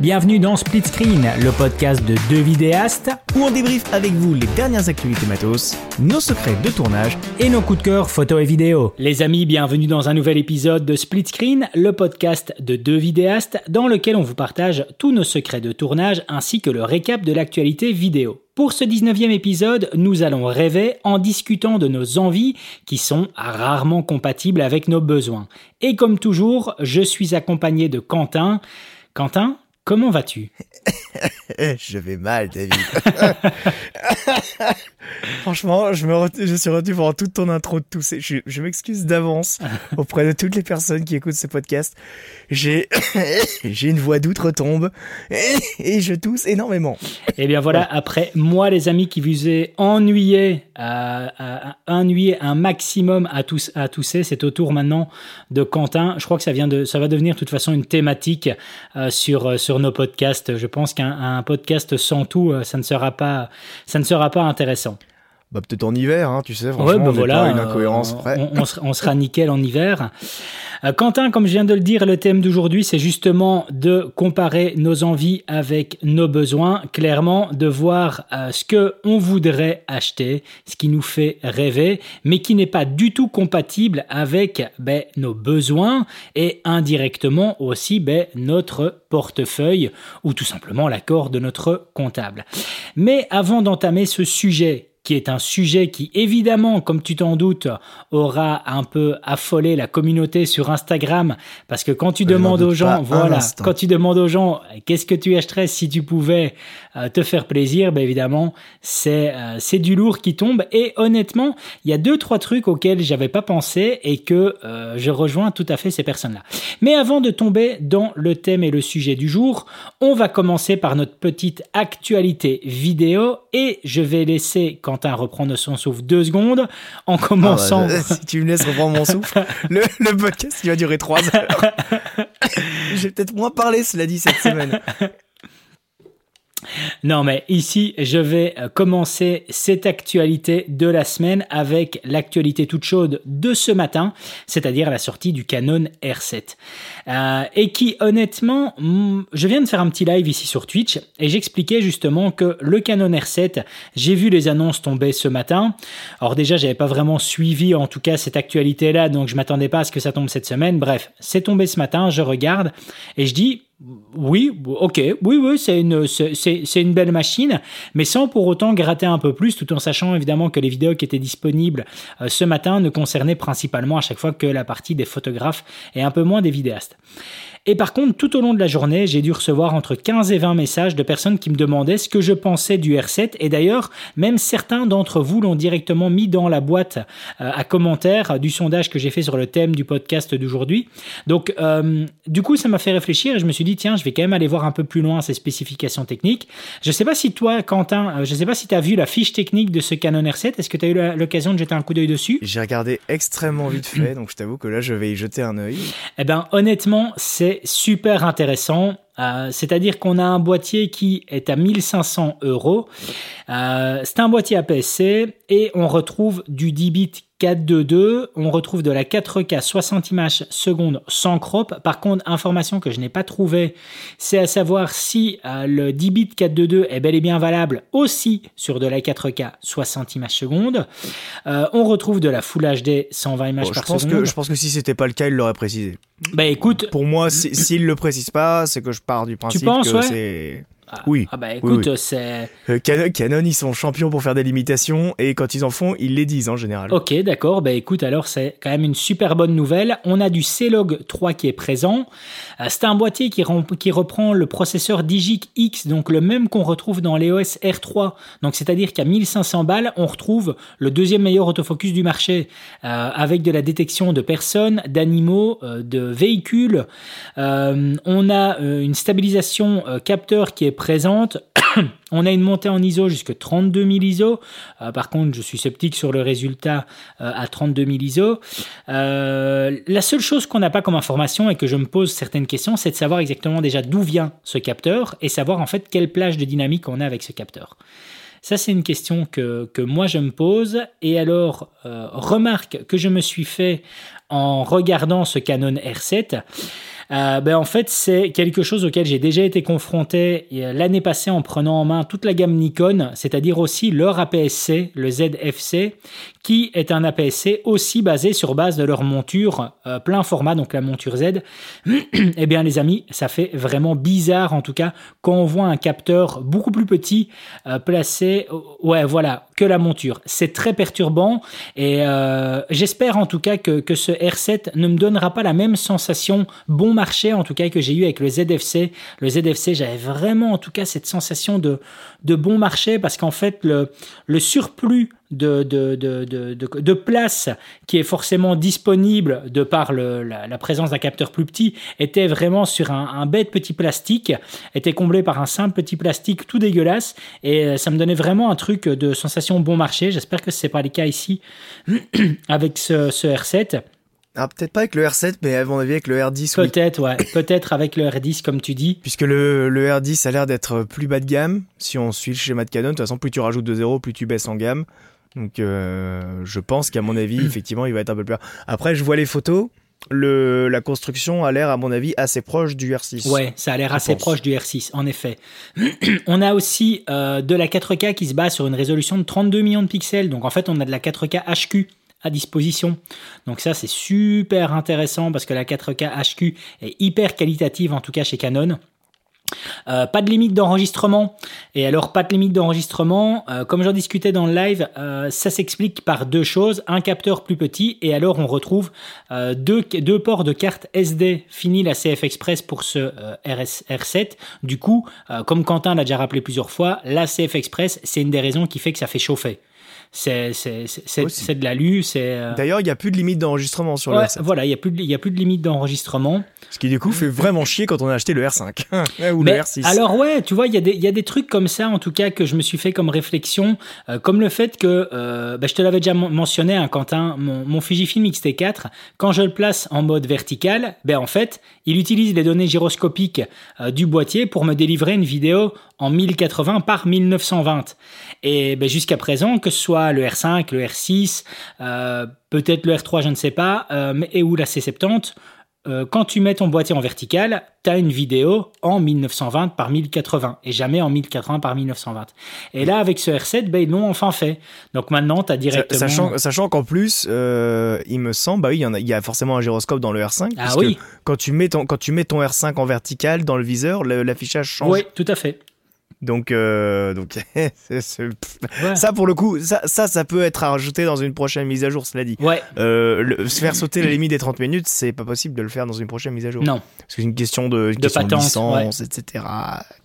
Bienvenue dans Split Screen, le podcast de deux vidéastes où on débriefe avec vous les dernières actualités matos, nos secrets de tournage et nos coups de cœur photo et vidéo. Les amis, bienvenue dans un nouvel épisode de Split Screen, le podcast de deux vidéastes dans lequel on vous partage tous nos secrets de tournage ainsi que le récap de l'actualité vidéo. Pour ce 19e épisode, nous allons rêver en discutant de nos envies qui sont rarement compatibles avec nos besoins. Et comme toujours, je suis accompagné de Quentin. Quentin, Comment vas-tu? Je vais mal, David. Franchement, je, me je suis retenu pendant toute ton intro de tousser. Je, je m'excuse d'avance auprès de toutes les personnes qui écoutent ce podcast. J'ai j'ai une voix d'outre-tombe et, je tousse énormément. Et eh bien voilà, après moi, les amis qui vous ai ennuyé, à, ennuyé un maximum à, tous, à tousser, c'est au tour maintenant de Quentin. Je crois que ça, vient de, ça va devenir de toute façon une thématique euh, sur, sur nos podcasts. Je pense qu'un podcast sans tout, euh, ça ne sera pas, ça ne sera pas intéressant. Bah, peut-être en hiver, hein, tu sais, franchement, bah voilà, pas une incohérence près. On, sera nickel en hiver. Euh, Quentin, comme je viens de le dire, le thème d'aujourd'hui, c'est justement de comparer nos envies avec nos besoins, clairement, de voir euh, ce que on voudrait acheter, ce qui nous fait rêver, mais qui n'est pas du tout compatible avec ben, nos besoins et indirectement aussi ben, notre portefeuille ou tout simplement l'accord de notre comptable. Mais avant d'entamer ce sujet qui est un sujet qui, évidemment, comme tu t'en doutes, aura un peu affolé la communauté sur Instagram, parce que quand tu demandes aux gens, voilà, quand tu demandes aux gens, qu'est-ce que tu achèterais si tu pouvais euh, te faire plaisir, ben évidemment, c'est euh, c'est du lourd qui tombe. Et honnêtement, il y a deux trois trucs auxquels j'avais pas pensé et que euh, je rejoins tout à fait ces personnes-là. Mais avant de tomber dans le thème et le sujet du jour, on va commencer par notre petite actualité vidéo et je vais laisser quand Quentin reprendre son souffle deux secondes en commençant. Ah bah, si tu me laisses reprendre mon souffle, le, le podcast il va durer trois heures. J'ai peut-être moins parlé, cela dit, cette semaine. Non, mais ici, je vais euh, commencer cette actualité de la semaine avec l'actualité toute chaude de ce matin, c'est-à-dire la sortie du Canon R7. Euh, et qui, honnêtement, mm, je viens de faire un petit live ici sur Twitch et j'expliquais justement que le Canon R7, j'ai vu les annonces tomber ce matin. Alors déjà, j'avais pas vraiment suivi en tout cas cette actualité-là, donc je m'attendais pas à ce que ça tombe cette semaine. Bref, c'est tombé ce matin, je regarde et je dis, oui, ok, oui, oui, c'est une, c'est, une belle machine, mais sans pour autant gratter un peu plus, tout en sachant évidemment que les vidéos qui étaient disponibles euh, ce matin ne concernaient principalement à chaque fois que la partie des photographes et un peu moins des vidéastes. Et par contre, tout au long de la journée, j'ai dû recevoir entre 15 et 20 messages de personnes qui me demandaient ce que je pensais du R7. Et d'ailleurs, même certains d'entre vous l'ont directement mis dans la boîte euh, à commentaires du sondage que j'ai fait sur le thème du podcast d'aujourd'hui. Donc, euh, du coup, ça m'a fait réfléchir et je me suis dit, tiens, je vais quand même aller voir un peu plus loin ces spécifications techniques. Je ne sais pas si toi, Quentin, euh, je ne sais pas si tu as vu la fiche technique de ce Canon R7. Est-ce que tu as eu l'occasion de jeter un coup d'œil dessus? J'ai regardé extrêmement vite fait, donc je t'avoue que là, je vais y jeter un œil. Eh ben, honnêtement, c'est super intéressant. Euh, c'est-à-dire qu'on a un boîtier qui est à 1500 euros. Euh, c'est un boîtier APS-C et on retrouve du 10 bits 4.2.2, on retrouve de la 4K 60 images secondes sans crop. Par contre, information que je n'ai pas trouvée, c'est à savoir si euh, le 10 bits 4.2.2 est bel et bien valable aussi sur de la 4K 60 images secondes. on retrouve de la Full HD 120 images par je pense seconde. Que, je pense que si c'était pas le cas, il l'aurait précisé. Bah écoute, pour moi, s'il le précise pas, c'est que je pars du principe que c'est ah, oui. Ah bah écoute, c'est. Euh, Canon, ils sont champions pour faire des limitations et quand ils en font, ils les disent en général. Ok, d'accord. Bah écoute, alors c'est quand même une super bonne nouvelle. On a du C-Log 3 qui est présent. Euh, c'est un boîtier qui, qui, reprend le processeur Digic X, donc le même qu'on retrouve dans l'EOS R3. Donc c'est-à-dire qu'à 1500 balles, on retrouve le deuxième meilleur autofocus du marché euh, avec de la détection de personnes, d'animaux, de véhicules. on a une stabilisation capteur qui est présente. On a une montée en ISO jusqu'à 32 000 ISO. par contre, je suis sceptique sur le résultat euh, à 32 000 ISO. Euh, la seule chose qu'on n'a pas comme information et que je me pose certaines questions, c'est de savoir exactement déjà d'où vient ce capteur et savoir en fait quelle plage de dynamique on a avec ce capteur. Ça, c'est une question que, moi je me pose. Et alors, euh, remarque que je me suis fait en regardant ce Canon R7. Euh, ben en fait, c'est quelque chose auquel j'ai déjà été confronté l'année passée en prenant en main toute la gamme Nikon, c'est-à-dire aussi leur APS-C, le ZFC, qui est un APS-C aussi basé sur base de leur monture euh, plein format, donc la monture Z. eh bien, les amis, ça fait vraiment bizarre, en tout cas, quand on voit un capteur beaucoup plus petit euh, placé, ouais, voilà, que la monture. C'est très perturbant et j'espère en tout cas que, que ce R7 ne me donnera pas la même sensation bon marché en tout cas que j'ai eu avec le ZFC. Le ZFC, j'avais vraiment en tout cas cette sensation de, de bon marché parce qu'en fait le, le surplus de, de, de, de, place qui est forcément disponible de par le, la, présence d'un capteur plus petit était vraiment sur un, un, bête petit plastique, était comblé par un simple petit plastique tout dégueulasse et euh, ça me donnait vraiment un truc de sensation bon marché. J'espère que ce n'est pas le cas ici avec ce R7. Ah, peut-être pas avec le R7, mais à mon avis avec le R10. Peut-être, ouais. Peut-être avec le R10, comme tu dis. Puisque le, le R10 a l'air d'être plus bas de gamme. Si on suit le schéma de Canon, de toute façon, plus tu rajoutes de 0, plus tu baisses en gamme. Donc, euh, je pense qu'à mon avis, effectivement, il va être un peu plus. Après, je vois les photos. Le, la construction a l'air, à mon avis, assez proche du R6. Ouais, ça a l'air assez proche du R6, en effet. on a aussi euh, de la 4K qui se base sur une résolution de 32 millions de pixels. Donc, en fait, on a de la 4K HQ à disposition. Donc ça, c'est super intéressant parce que la 4K HQ est hyper qualitative, en tout cas chez Canon. Euh, pas de limite d'enregistrement. Et alors, pas de limite d'enregistrement, euh, comme j'en discutais dans le live, euh, ça s'explique par deux choses. Un capteur plus petit, et alors on retrouve deux, ports de carte SD. Fini la CF Express pour ce RS, R7. Du coup, comme Quentin l'a déjà rappelé plusieurs fois, la CF Express, c'est une des raisons qui fait que ça fait chauffer c'est de l'alu. Euh, D'ailleurs, il n'y a plus de limite d'enregistrement sur le R7. Voilà, il n'y a, plus de, a plus de limite d'enregistrement. Ce qui, du coup, fait vraiment chier quand on a acheté le R5 ou le R6. Alors, ouais, tu vois, il y, y, a des trucs comme ça, en tout cas, que je me suis fait comme réflexion, euh, comme le fait que, euh, bah, je te l'avais déjà mentionné, hein, Quentin, mon, mon, Fujifilm X-T4, quand je le place en mode vertical, ben, en fait, il utilise les données gyroscopiques du boîtier pour me délivrer une vidéo en 1080 par 1920. Et ben, jusqu'à présent, que ce soit le R5, le R6, euh, peut-être le R3, je ne sais pas, euh, mais, et ou la C70, euh, quand tu mets ton boîtier en vertical, tu as une vidéo en 1920 par 1080 et jamais en 1080 par 1920. Et là, avec ce R7, ben, ils l'ont enfin fait. Donc maintenant, tu as directement. Sachant, sachant qu'en plus, il me semble, bah oui, il y, en a, il y a forcément un gyroscope dans le R5. Ah oui. Quand tu, mets ton, quand tu mets ton R5 en vertical dans le viseur, l'affichage change. Oui, tout à fait. Donc, euh, donc ça pour le coup, ça, ça, ça peut être rajouté dans une prochaine mise à jour, cela dit. Ouais. Euh, le, faire sauter la limite des 30 minutes, c'est pas possible de le faire dans une prochaine mise à jour. Non. C'est une question de, de, question patente, licence, etc.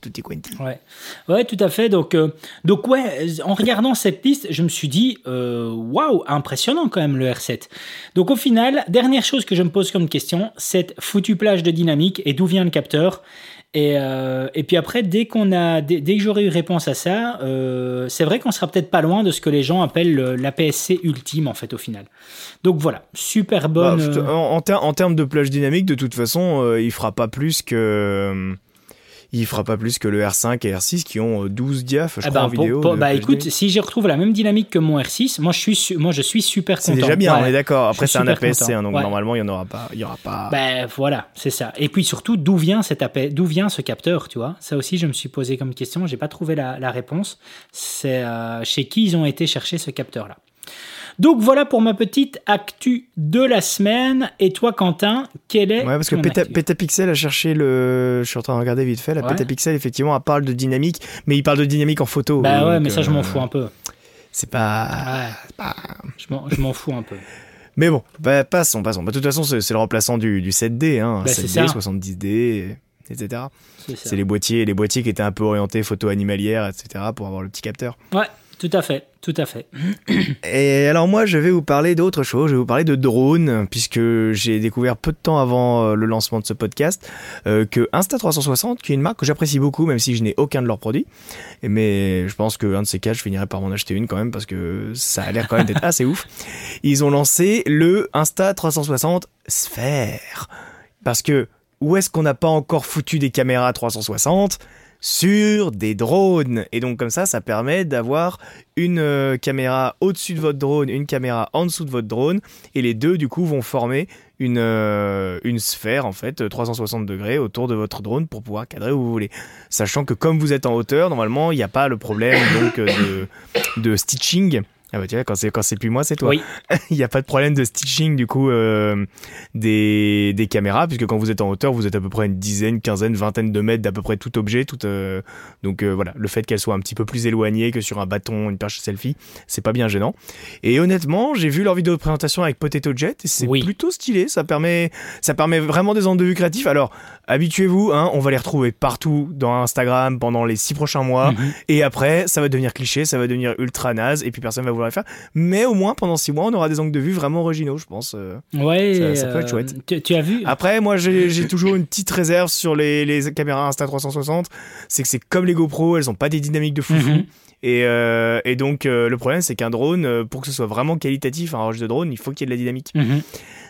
Tout est quanti. Ouais. Ouais, tout à fait. Donc, euh, donc ouais, en regardant cette liste, je me suis dit, waouh, impressionnant quand même le R7. Donc au final, dernière chose que je me pose comme question, cette foutue plage de dynamique et d'où vient le capteur? Et, euh, et puis après, dès qu'on a, dès, que j'aurai eu réponse à ça, euh, c'est vrai qu'on sera peut-être pas loin de ce que les gens appellent l'APS-C ultime en fait au final. Donc voilà, super bonne. Bah, euh, en, en, termes de plage dynamique, de toute façon, euh, il fera pas plus que il fera pas plus que le R5 et R6 qui ont 12 euh, diaph, je eh crois, ben, en vidéo. bah écoute, si je retrouve la même dynamique que mon R6, moi je suis, moi, je suis super content. C'est déjà bien, on est d'accord. Après, c'est un APS-C, hein, donc normalement, il y en aura pas. Il y aura pas... Ben voilà, c'est ça. Et puis surtout, d'où vient, cet d'où vient ce capteur, tu vois? Ça aussi, je me suis posé comme question, j'ai pas trouvé la, la réponse. C'est euh, chez qui ils ont été chercher ce capteur-là? Donc voilà pour ma petite actu de la semaine. Et toi, Quentin, quel est. Ouais, parce que Petapixel a cherché le. Je suis en train de regarder vite fait. La Petapixel, effectivement, elle parle de dynamique, mais il parle de dynamique en photo. Bah ouais, mais ça, je m'en euh, fous un peu. C'est pas. pas... Je m'en fous un peu. Mais bon, bah, passons, passons. Bah, de toute façon, c'est le remplaçant du, du 7D, hein, 7D, 70D, etc. C'est les boîtiers, les boîtiers qui étaient un peu orientés photo animalière, etc. pour avoir le petit capteur. Ouais, tout à fait, tout à fait. Et alors moi, je vais vous parler d'autre chose. Je vais vous parler de drone, puisque j'ai découvert peu de temps avant euh, le lancement de ce podcast euh, que Insta360, qui est une marque que j'apprécie beaucoup, même si je n'ai aucun de leurs produits, mais je pense qu'un de ces cas, je finirai par m'en acheter une quand même, parce que ça a l'air quand même d'être assez ouf. Ils ont lancé le Insta360 Sphère. Parce que où est-ce qu'on n'a pas encore foutu des caméras 360 sur des drones. Et donc comme ça, ça permet d'avoir une euh, caméra au-dessus de votre drone, une caméra en dessous de votre drone, et les deux du coup vont former une, euh, sphère en fait 360 degrés autour de votre drone pour pouvoir cadrer où vous voulez. Sachant que comme vous êtes en hauteur, normalement il n'y a pas le problème donc de, de stitching ah bah tu vois, quand c'est quand c'est plus moi, c'est toi. Oui. Il n'y a pas de problème de stitching du coup euh, des, des caméras puisque quand vous êtes en hauteur, vous êtes à peu près une dizaine, quinzaine, vingtaine de mètres d'à peu près tout objet, tout euh, donc euh, voilà, le fait qu'elle soit un petit peu plus éloignée que sur un bâton, une perche selfie, c'est pas bien gênant. Et honnêtement, j'ai vu leur vidéo de présentation avec Potato Jet et c'est Oui. plutôt stylé, ça permet ça permet vraiment des angles de vue créatifs. Alors, habituez-vous hein, on va les retrouver partout dans Instagram pendant les six prochains mois Mhm. et après, ça va devenir cliché, ça va devenir ultra naze, et puis personne va vouloir le faire. Mais au moins, pendant six mois, on aura des angles de vue vraiment originaux, je pense. euh. Ouais, Ça- ça peut être euh, chouette. Tu, tu as vu? Après, moi, j'ai toujours une petite réserve sur les, les caméras Insta360. C'est que c'est comme les GoPro, elles ont pas des dynamiques de foufou. Mhm. Et, euh, et donc, euh, le problème, c'est qu'un drone, pour que ce soit vraiment qualitatif, un rush de drone, il faut qu'il y ait de la dynamique. Mhm.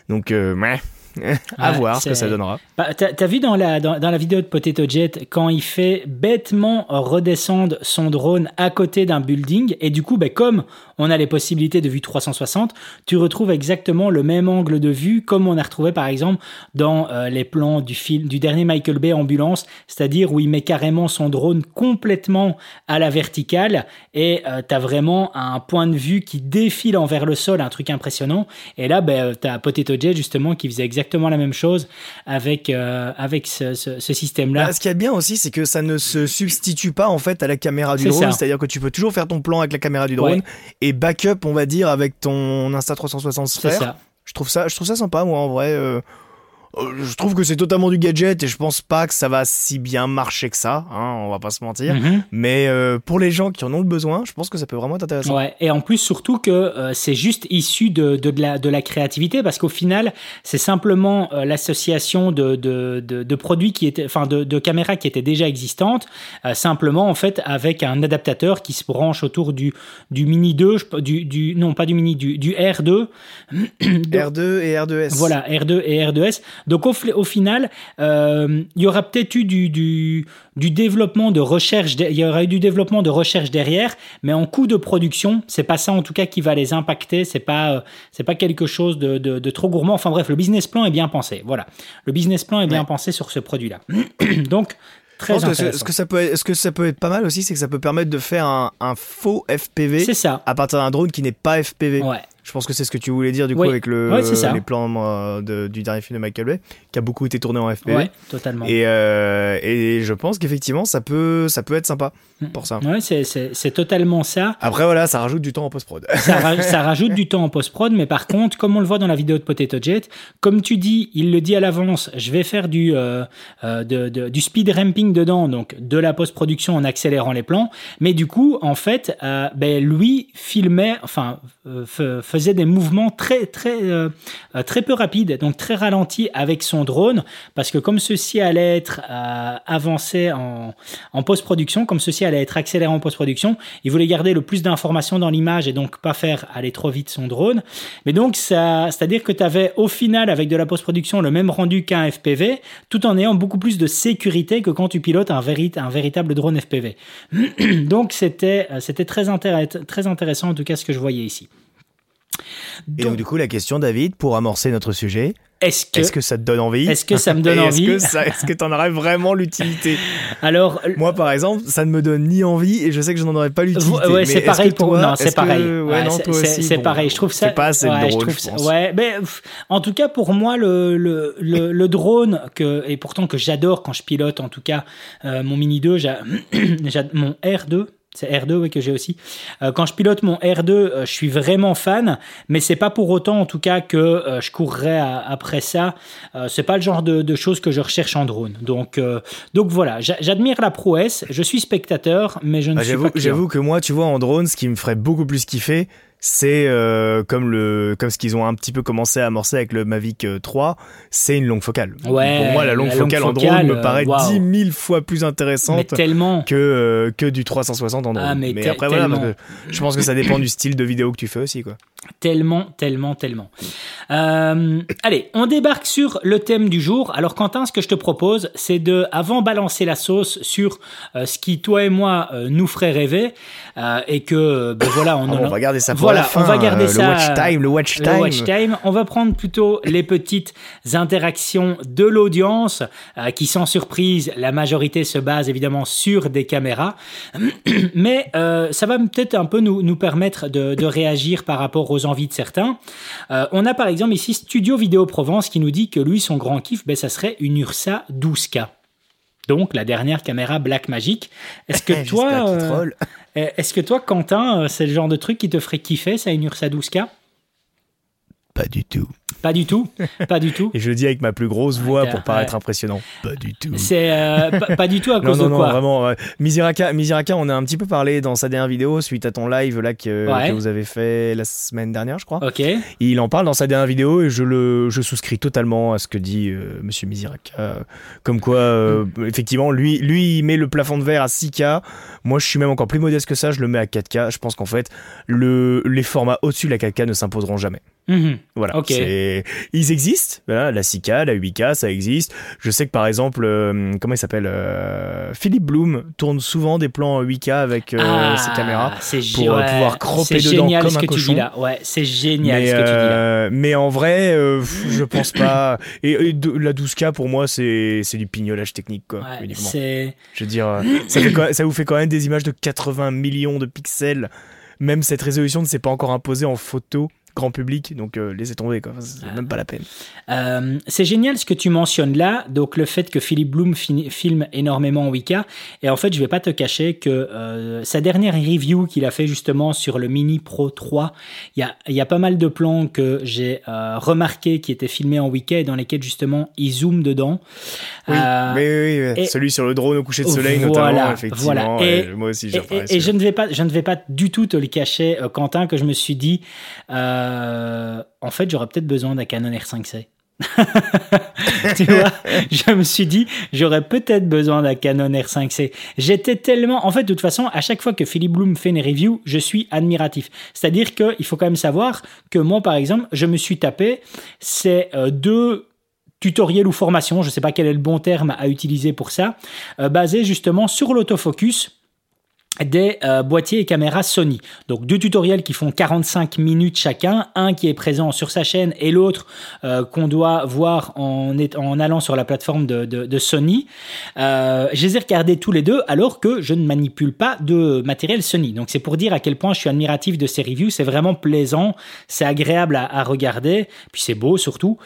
Donc, euh, meh. à Ouais, voir ce que ça donnera. Bah, t'as, vu dans la, dans, dans la vidéo de Potato Jet quand il fait bêtement redescendre son drone à côté d'un building et du coup, bah, comme on a les possibilités de vue 360, tu retrouves exactement le même angle de vue comme on a retrouvé par exemple dans euh, les plans du film du dernier Michael Bay Ambulance, c'est-à-dire où il met carrément son drone complètement à la verticale et euh, t'as vraiment un point de vue qui défile envers le sol, un truc impressionnant. Et là, ben, t'as Potato Jet justement qui faisait exactement la même chose avec euh, avec ce, ce, ce système-là. Bah, ce qui est bien aussi, c'est que ça ne se substitue pas en fait à la caméra du drone. C'est-à-dire que tu peux toujours faire ton plan avec la caméra du drone Ouais. et backup, on va dire, avec ton Insta360 C'est Sphere. ça. Je trouve ça, je trouve ça sympa, moi, en vrai. euh, je trouve que c'est totalement du gadget et je pense pas que ça va si bien marcher que ça, hein, on va pas se mentir. Mhm. Mais euh, pour les gens qui en ont le besoin, je pense que ça peut vraiment être intéressant. Ouais, et en plus surtout que euh, c'est juste issu de, de, de la, de la créativité parce qu'au final c'est simplement euh, l'association de, de, de, de produits qui étaient, enfin de, de caméras qui étaient déjà existantes, euh, simplement en fait avec un adaptateur qui se branche autour du, du Mini 2, je- du, du non pas du Mini, du, du R2. R2 et R2S. Voilà, R2 et R2S. Donc au, final, euh, il y aura peut-être eu du, du, du développement de recherche, il y aura eu du développement de recherche derrière, mais en coût de production, c'est pas ça en tout cas qui va les impacter. C'est pas, euh, c'est pas quelque chose de, de, de trop gourmand. Enfin bref, le business plan est bien pensé. Voilà, le business plan est bien Ouais. pensé sur ce produit-là. Donc très que ce, intéressant. ce que ça peut être, ce que ça peut être pas mal aussi, c'est que ça peut permettre de faire un, un faux FPV ça. à partir d'un drone qui n'est pas FPV. Ouais. Je pense que c'est ce que tu voulais dire du coup avec le, Ouais, les plans euh, de- du dernier film de Michael Bay, qui a beaucoup été tourné en FPV. Ouais, totalement. Et, euh, et je pense qu'effectivement ça peut, ça peut être sympa Mm. pour ça. Ouais, c'est, totalement ça. Après voilà, ça rajoute du temps en post-prod. ça, ra- ça rajoute du temps en post-prod, mais par contre, comme on le voit dans la vidéo de Potato Jet, comme tu dis, il le dit à l'avance, je vais faire du, euh, euh, de- de- du speed ramping dedans, donc de la post-production en accélérant les plans, mais du coup, en fait, euh, ben, lui filmait, enfin, faisait des mouvements très, très, euh, euh, très peu rapides, donc très ralentis avec son drone, parce que comme ceci allait être euh, avancé en, en post-production, comme ceci allait être accéléré en post-production, il voulait garder le plus d'informations dans l'image et donc pas faire aller trop vite son drone. Mais donc, ça, c'est-à-dire que tu avais au final, avec de la post-production, le même rendu qu'un FPV, tout en ayant beaucoup plus de sécurité que quand tu pilotes un, un véritable drone FPV. donc, c'était, euh, c'était très, intéress- très intéressant, en tout cas, ce que je voyais ici. Et donc du coup la question David, pour amorcer notre sujet, Est-ce que, est-ce que ça te donne envie est-ce que ça me donne envie Est-ce que que t'en aurais vraiment l'utilité Alors, Moi par exemple, ça ne me donne ni envie et je sais que je n'en aurais pas l'utilité. Ouais, c'est pareil pour non, est-ce c'est pareil. Ouais, Ouais, non, c'est- bon, pareil. Je trouve ça. C'est pas assez ouais, drôle, trouve je ça- pense. Ouais, mais en tout cas pour moi le le, le, le drone que et pourtant que j'adore quand je pilote en tout cas euh, mon Mini 2, j'a- j'a- mon R2. C'est R2 ouais, que j'ai aussi. Euh, quand je pilote mon R2, euh, je suis vraiment fan, mais c'est pas pour autant en tout cas que euh, je courrais à- après ça. C'est pas le genre de, de choses que je recherche en drone. Donc donc voilà, j'a- j'admire la prouesse. Je suis spectateur, mais je ne Ah, suis pas j'avoue que moi, tu vois, en drone, ce qui me ferait beaucoup plus kiffer, c'est euh, comme le comme ce qu'ils ont un petit peu commencé à amorcer avec le Mavic 3, c'est une longue focale. Ouais, Pour moi, la longue la longue focale Android focale, me paraît euh, waouh. 10 000 fois plus intéressante tellement. que euh, que du 360 Android. Ah, mais après voilà, je pense que ça dépend du style de vidéo que tu fais aussi quoi. Tellement, tellement, tellement. Euh, allez, on débarque sur le thème du jour. Alors Quentin, ce que je te propose, c'est de, avant balancer la sauce sur euh, ce qui, toi et moi, euh, nous ferait rêver, euh, et que, euh, ben voilà, on, Ah en bon, a- on va garder ça pour Voilà, la fin. on va garder euh, ça, Le watch time, le watch le time. watch time. On va prendre plutôt les petites interactions de l'audience, euh, qui sans surprise, la majorité se base évidemment sur des caméras, mais euh, ça va peut-être un peu nous, nous permettre de, de réagir par rapport aux envies de certains. Euh, on a par exemple ici Studio Vidéo Provence qui nous dit que lui, son grand kiff, ben, ça serait une Ursa 12K. Donc la dernière caméra Black Magic. Est-ce que toi, euh. Est-ce que toi, Quentin, euh, c'est le genre de truc qui te ferait kiffer, ça, une Ursa 12K Pas du tout. Pas du tout, pas du tout. Et je le dis avec ma plus grosse voix pour paraître ouais. impressionnant. Pas du tout. C'est euh, pas, pas du tout à Non, cause non, de non, quoi vraiment. ouais. Miziraka, Miziraka, on a un petit peu parlé dans sa dernière vidéo suite à ton live là que, Ouais. que vous avez fait la semaine dernière, je crois. Ok. Il en parle dans sa dernière vidéo et je le je souscris totalement à ce que dit euh, Monsieur Miziraka. Comme quoi, euh, Mm. effectivement, lui, lui, il met le plafond de verre à 6K. Moi, je suis même encore plus modeste que ça. Je le mets à 4K. Je pense qu'en fait, le, les formats au-dessus de la 4K ne s'imposeront jamais. Mhm. Voilà. Ok. C'est- Ils existent. Voilà, la 6K, la 8K, ça existe. Je sais que par exemple, euh, comment il s'appelle euh, Philippe Bloom tourne souvent des plans en 8K avec euh, Ah, ses caméras. c'est pour, ouais, pouvoir cropper c'est dedans génial comme ce un que tu cochon. dis là. Ouais, c'est génial Mais, ce que tu dis là. mais en vrai, je pense pas. Et, et de- la 12K pour moi, c'est du pignolage technique quoi. Ouais, uniquement. c'est Je veux dire, ça vous fait quand même des images de 80 millions de pixels. Même cette résolution ne s'est pas encore imposée en photo grand public, donc euh, laissez tomber quoi. C'est Ah. même pas la peine. Euh, c'est génial ce que tu mentionnes là, donc le fait que Philippe Bloom filme énormément en 8K. Et en fait, je vais pas te cacher que euh, sa dernière review qu'il a fait justement sur le Mini Pro 3, il y a, y a pas mal de plans que j'ai euh, remarqué qui étaient filmés en 8K et dans lesquels justement il zoome dedans. Oui, mais oui, oui, celui sur le drone au coucher de soleil Voilà, notamment, effectivement. voilà. Et- moi aussi, j'ai Et, et- et je ne vais pas, je ne vais pas du tout te le cacher, Quentin, que je me suis dit, euh, en fait, j'aurais peut-être besoin d'un Canon R5C. tu vois, je me suis dit, j'aurais peut-être besoin d'un Canon R5C. J'étais tellement, en fait, de toute façon, à chaque fois que Philippe Bloom fait une review, je suis admiratif. C'est-à-dire qu'il faut quand même savoir que moi, par exemple, je me suis tapé ces euh, deux tutoriels ou formations, je ne sais pas quel est le bon terme à utiliser pour ça, euh, basés justement sur l'autofocus des euh, boîtiers et caméras Sony. Donc deux tutoriels qui font 45 minutes chacun, un qui est présent sur sa chaîne et l'autre euh, qu'on doit voir en, est- en allant sur la plateforme de, de- de Sony. Euh, je les ai regardés tous les deux alors que je ne manipule pas de matériel Sony. Donc c'est pour dire à quel point je suis admiratif de ces reviews. C'est vraiment plaisant, c'est agréable à, à regarder, puis c'est beau surtout.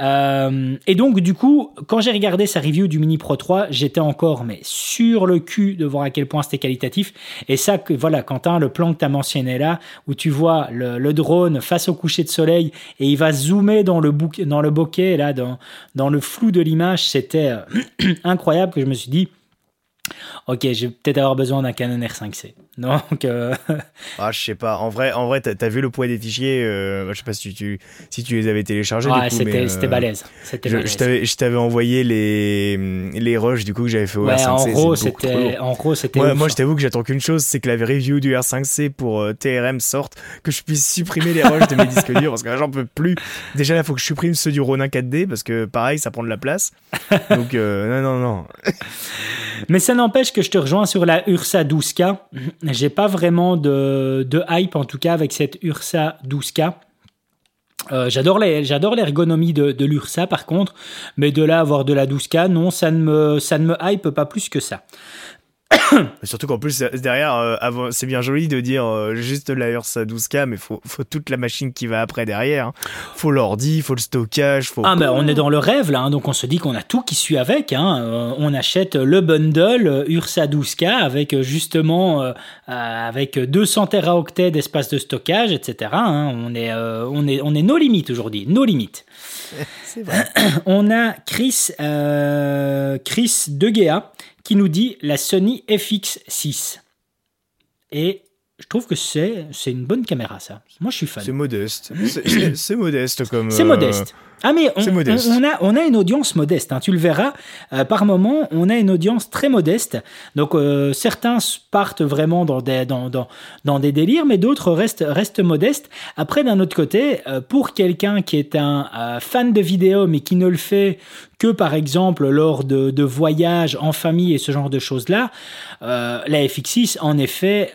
Euh, et donc du coup, quand j'ai regardé sa review du Mini Pro 3, j'étais encore mais sur le cul de voir à quel point c'était qualitatif. Et ça, voilà, Quentin, le plan que tu as mentionné là, où tu vois le, drone face au coucher de soleil et il va zoomer dans le, bouquet, bokeh, là, dans, dans le flou de l'image, c'était euh, incroyable que je me suis dit, ok, je vais peut-être avoir besoin d'un Canon R5C. Donc, euh, Ah, je sais pas. En vrai, en vrai, t'as as vu le poids des fichiers euh, Je sais pas si tu, si tu les avais téléchargés. ouais, c'était euh, balèze. Balèze. je t'avais- je t'avais envoyé les, les rushs du coup que j'avais fait au Ouais, R5C. en gros, c'était, en gros, c'était. Ouais, moi, je t'avoue que j'attends qu'une chose, c'est que la review du R5C pour euh, TRM sorte, que je puisse supprimer les rushs de mes disques durs, parce que là, j'en peux plus. Déjà, là, faut que je supprime ceux du Ronin 4D, parce que pareil, ça prend de la place. Donc, euh, non, non, non. Mais ça n'empêche que je te rejoins sur la Ursa 12K. J'ai pas vraiment de, hype, en tout cas, avec cette Ursa 12K. Euh, j'adore l'ergonomie de, l'Ursa par contre, mais de là avoir de la 12K, non, ça ne me hype pas plus que ça. Surtout qu'en plus, derrière, euh, avant, c'est bien joli de dire euh, juste la Ursa 12K, mais faut, faut toute la machine qui va après derrière. hein. Faut l'ordi, faut le stockage, faut. Ah, mais on est dans le rêve là, hein, donc on se dit qu'on a tout qui suit avec. hein. Euh, on achète le bundle euh, Ursa 12K avec euh, justement euh, euh, avec 200 teraoctets d'espace de stockage, etc. hein. On est, euh, on est, on est nos limites aujourd'hui, nos limites. C'est vrai. On a Chris, euh, Chris Deguea qui nous dit la Sony FX6. Et je trouve que c'est c'est une bonne caméra ça. Moi je suis fan. C'est modeste. C'est- C'est modeste comme. C'est euh, modeste. Ah mais on, c'est modeste. on- on a, on a une audience modeste, hein, tu le verras. euh, par moment, on a une audience très modeste. Donc euh, certains partent vraiment dans des, dans, dans, dans des délires, mais d'autres restent, restent modestes. Après, d'un autre côté, euh, pour quelqu'un qui est un fan de vidéo, mais qui ne le fait que par exemple lors de, de voyages en famille et ce genre de choses-là, la FX6, en effet,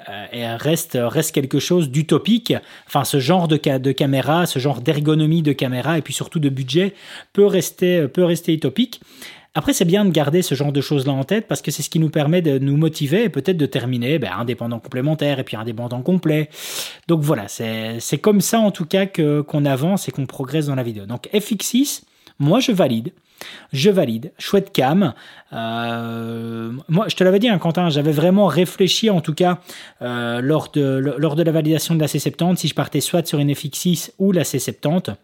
reste, reste quelque chose d'utopique. Enfin, ce genre de, ca- de caméra, ce genre d'ergonomie de caméra et puis surtout de budget peut rester, peut rester utopique. Après, c'est bien de garder ce genre de choses-là en tête parce que c'est ce qui nous permet de nous motiver et peut-être de terminer ben, indépendant complémentaire et puis indépendant complet. Donc voilà, c'est comme ça en tout cas qu'on avance et qu'on progresse dans la vidéo. Donc FX6, moi je valide. Je valide. Chouette cam. Euh, moi, je te l'avais dit, hein, Quentin, j'avais vraiment réfléchi, en tout cas, euh, lors, de, lors de la validation de la C70, si je partais soit sur une FX6 ou la C70.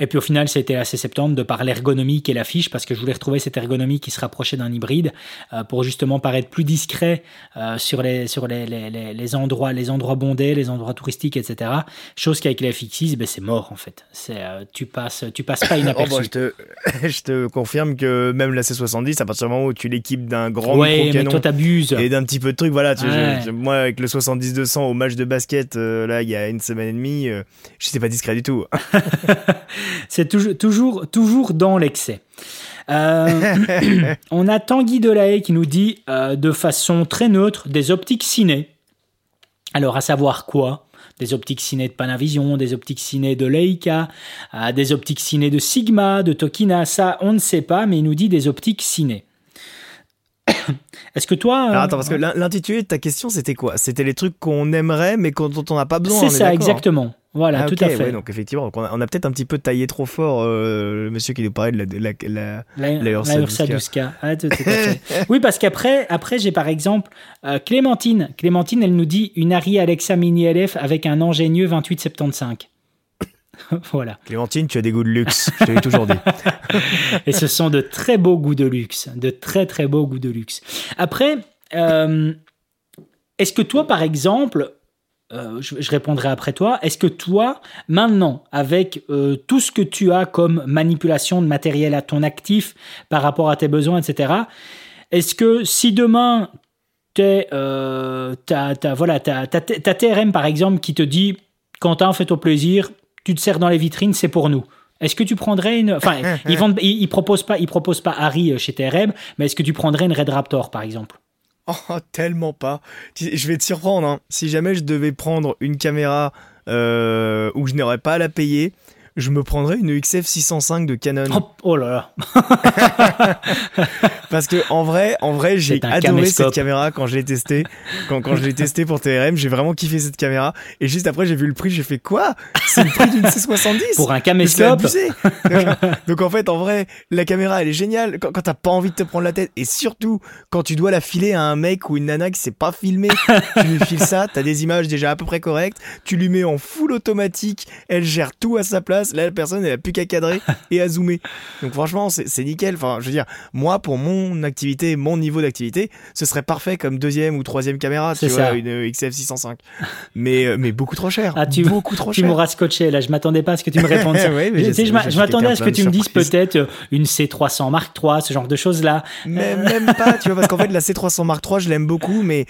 Et puis au final, c'était la C70 de par l'ergonomie qu'est l'affiche, parce que je voulais retrouver cette ergonomie qui se rapprochait d'un hybride euh, pour justement paraître plus discret euh, sur, les, sur les, les, les, les endroits, les endroits bondés, les endroits touristiques, etc. Chose qu'avec la FX6, ben, c'est mort en fait. C'est, euh, tu passes, tu passes pas Oh, inaperçu. bah, je, te, je te confirme que même la C70, à partir du moment où tu l'équipes d'un grand ouais, mais micro-canon toi et d'un petit peu de trucs, voilà. tu- je- Ouais. je- moi, avec le 70-200 au match de basket, là, il y a une semaine et demie, euh, j'étais pas discret du tout. C'est toujours, toujours, toujours dans l'excès. Euh, on a Tanguy Delahaye qui nous dit euh, de façon très neutre des optiques ciné. Alors, à savoir quoi? Des optiques ciné de Panavision, des optiques ciné de Leica, euh, des optiques ciné de Sigma, de Tokina. Ça, on ne sait pas, mais il nous dit des optiques ciné. Est-ce que toi. Alors attends, parce que l'in- l'intitulé de ta question, c'était quoi? C'était les trucs qu'on aimerait, mais dont on n'a pas besoin. c'est ça, d'accord exactement. Voilà, Ah, tout à fait. ouais, donc effectivement, donc on a, peut-être un petit peu taillé trop fort euh, le monsieur qui nous parlait de la, de la- la- La, La Ursa la Ursa 12K. 12K. Ah, tout- tout à fait. oui, parce qu'après, après, j'ai par exemple euh, Clémentine. Clémentine, elle nous dit une Arri Alexa Mini LF avec un ingénieux 2875. voilà. Clémentine, tu as des goûts de luxe, je te l'ai toujours dit. Et ce sont de très beaux goûts de luxe. De très, très beaux goûts de luxe. Après, euh, est-ce que toi, par exemple, euh, je, je répondrai après toi, est-ce que toi, maintenant, avec euh, tout ce que tu as comme manipulation de matériel à ton actif par rapport à tes besoins, etc., est-ce que si demain, t'es, euh, t'as, t'as- voilà, t'as, t'as- t'as TRM, par exemple, qui te dit, Quentin, fais-toi plaisir, tu te sers dans les vitrines, c'est pour nous. Est-ce que tu prendrais une. Enfin, ils, vendent, ils, ils proposent pas, ils proposent pas Harry chez TRM, mais est-ce que tu prendrais une Red Raptor, par exemple? Oh, tellement pas. Je vais te surprendre. hein. Si jamais je devais prendre une caméra euh, où je n'aurais pas à la payer, je me prendrais une XF 605 de Canon. oh, oh là là Parce que en vrai, en vrai, j'ai adoré caméscope. cette caméra quand je l'ai testée. Quand, quand je l'ai testée pour TRM, j'ai vraiment kiffé cette caméra. Et juste après, j'ai vu le prix, j'ai fait quoi? C'est le prix d'une C70 Pour un caméscope donc, en fait, en vrai, la caméra, elle est géniale quand, quand t'as pas envie de te prendre la tête et surtout quand tu dois la filer à un mec ou une nana qui sait pas filmer, tu lui files ça, t'as des images déjà à peu près correctes, tu lui mets en full automatique, elle gère tout à sa place. Là, la personne, elle a plus qu'à cadrer et à zoomer. Donc franchement, c'est nickel. Enfin, je veux dire, moi, pour mon activité, mon niveau d'activité, ce serait parfait comme deuxième ou troisième caméra, tu C'est vois, ça. une XF 605. Mais, euh, mais beaucoup trop cher. Ah, tu- beaucoup trop Tu m'auras scotché là, je m'attendais pas à ce que tu me répondes ça. Ouais, mais je je m'attendais à ce que tu me dises peut-être euh, une C300 Mark III, ce genre de choses là. Même, même pas, tu vois, parce qu'en fait, la C300 Mark III, je l'aime beaucoup, mais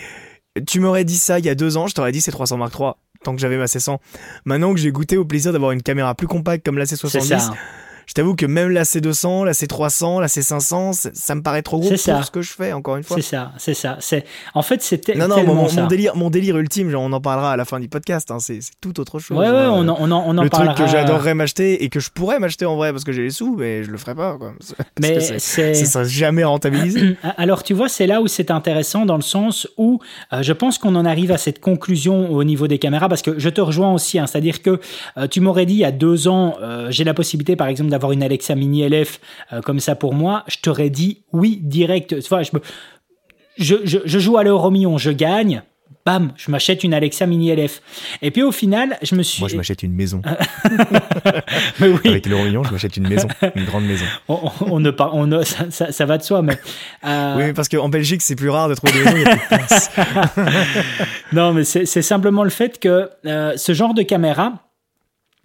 tu m'aurais dit ça il y a deux ans, je t'aurais dit C300 Mark III, tant que j'avais ma C100. Maintenant que j'ai goûté au plaisir d'avoir une caméra plus compacte comme la C'est C70, ça. hein. Je t'avoue que même la C200, la C300, la C500, ça, ça me paraît trop gros pour ça. ce que je fais, encore une fois. C'est ça, c'est ça. C'est en fait c'était Non, non, mon, mon ça. délire, mon délire ultime, genre, on en parlera à la fin du podcast, hein, c'est tout autre chose. Ouais, ouais, Euh, on en, on en, on en le parlera. truc que j'adorerais m'acheter et que je pourrais m'acheter en vrai parce que j'ai les sous, mais je le ferai pas. Quoi. Mais c'est. ça sera jamais rentabilisé. Alors tu vois, c'est là où c'est intéressant dans le sens où euh, je pense qu'on en arrive à cette conclusion au niveau des caméras parce que je te rejoins aussi, hein, c'est-à-dire que euh, tu m'aurais dit il y a deux ans, euh, j'ai la possibilité par exemple d'avoir une Alexa Mini LF euh, comme ça pour moi, je t'aurais dit oui direct. Vois, je, me- je, je, je joue à l'euro million, je gagne. bam, je m'achète une Alexa Mini LF. Et puis au final, je me suis. Moi, je m'achète une maison. Mais oui. Avec l'euro million, je m'achète une maison, une grande maison. On, on- on ne par- on ne- ça, ça- ça va de soi, mais. euh, Oui, mais parce qu'en Belgique, c'est plus rare de trouver des maisons. il y a plus de place. Non, mais c'est c'est simplement le fait que euh, ce genre de caméra,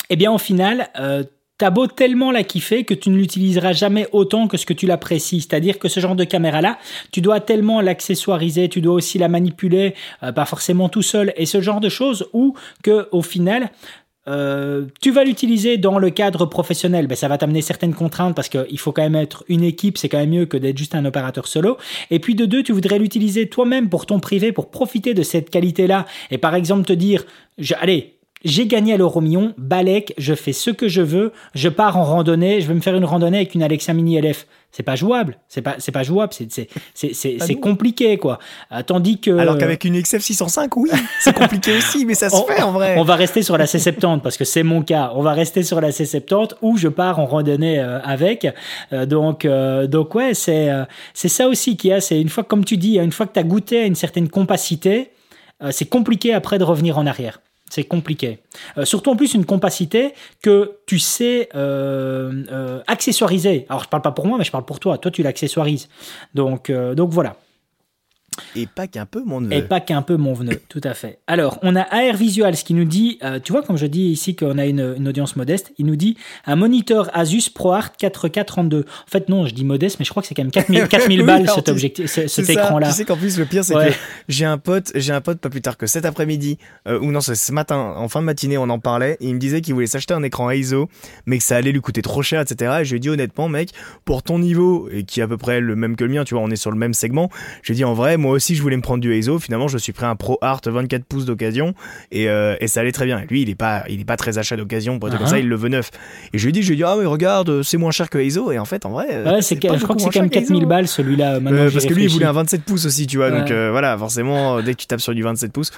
eh bien, au final, euh, t'as beau tellement la kiffer que tu ne l'utiliseras jamais autant que ce que tu l'apprécies. C'est-à-dire que ce genre de caméra-là, tu dois tellement l'accessoiriser, tu dois aussi la manipuler, euh, pas forcément tout seul, et ce genre de choses où que, au final, euh, tu vas l'utiliser dans le cadre professionnel, ben, ça va t'amener certaines contraintes parce qu'il faut quand même être une équipe, c'est quand même mieux que d'être juste un opérateur solo. Et puis de deux, tu voudrais l'utiliser toi-même pour ton privé, pour profiter de cette qualité-là. Et par exemple te dire, je- allez, j'ai gagné à l'euro million, balèque, je fais ce que je veux, je pars en randonnée, je vais me faire une randonnée avec une Alexa Mini LF. C'est pas jouable, c'est pas, c'est pas jouable, c'est, c'est, c'est, compliqué quoi. Euh, tandis que Alors qu'avec une XF 605, oui, c'est compliqué aussi, mais ça se on, fait en vrai. on va rester sur la C70 parce que c'est mon cas. On va rester sur la C70 où je pars en randonnée euh, avec. Euh, donc, euh, donc ouais, c'est c'est ça aussi qu'il y a. C'est une fois, comme tu dis, une fois que tu as goûté à une certaine compacité, c'est compliqué après de revenir en arrière. C'est compliqué. Euh, surtout en plus une compacité que tu sais euh, euh, accessoiriser. Alors je parle pas pour moi, mais je parle pour toi. Toi tu l'accessoirises. Donc donc voilà. Et pas qu'un peu, mon Et neveu. pas qu'un peu mon veneux, tout à fait. Alors, on a AR Visuals qui nous dit, euh, tu vois, comme je dis ici qu'on a une, une audience modeste, il nous dit un moniteur Asus ProArt 4K32. En fait, non, je dis modeste, mais je crois que c'est quand même 4000, 4000 Oui, balles alors cet, objectif, écran-là. Tu sais qu'en plus, le pire, c'est Ouais. que j'ai un pote, j'ai un pote pas plus tard que cet après-midi, euh, ou non, ce matin, en fin de matinée, on en parlait, et il me disait qu'il voulait s'acheter un écran ISO, mais que ça allait lui coûter trop cher, etc. Et je lui ai dit honnêtement, mec, pour ton niveau, et qui est à peu près le même que le mien, tu vois, on est sur le même segment, je lui ai dit en vrai, moi aussi, je voulais me prendre du ISO, finalement, je suis pris un Pro Art 24 pouces d'occasion, et, euh, et ça allait très bien. Et lui, il est pas, il est pas très achat d'occasion, pour être comme Uh-huh. ça, il le veut neuf. Et je lui ai dit, je lui ai dit, ah, mais regarde, c'est moins cher que ISO, et en fait, en vrai, euh, Ouais, c'est, je crois que c'est quand même cher que 4000 ISO. balles celui-là. Maintenant, parce que lui, il voulait un 27 pouces aussi, tu vois. Donc Ouais. euh, voilà, forcément, dès que tu tapes sur du 27 pouces,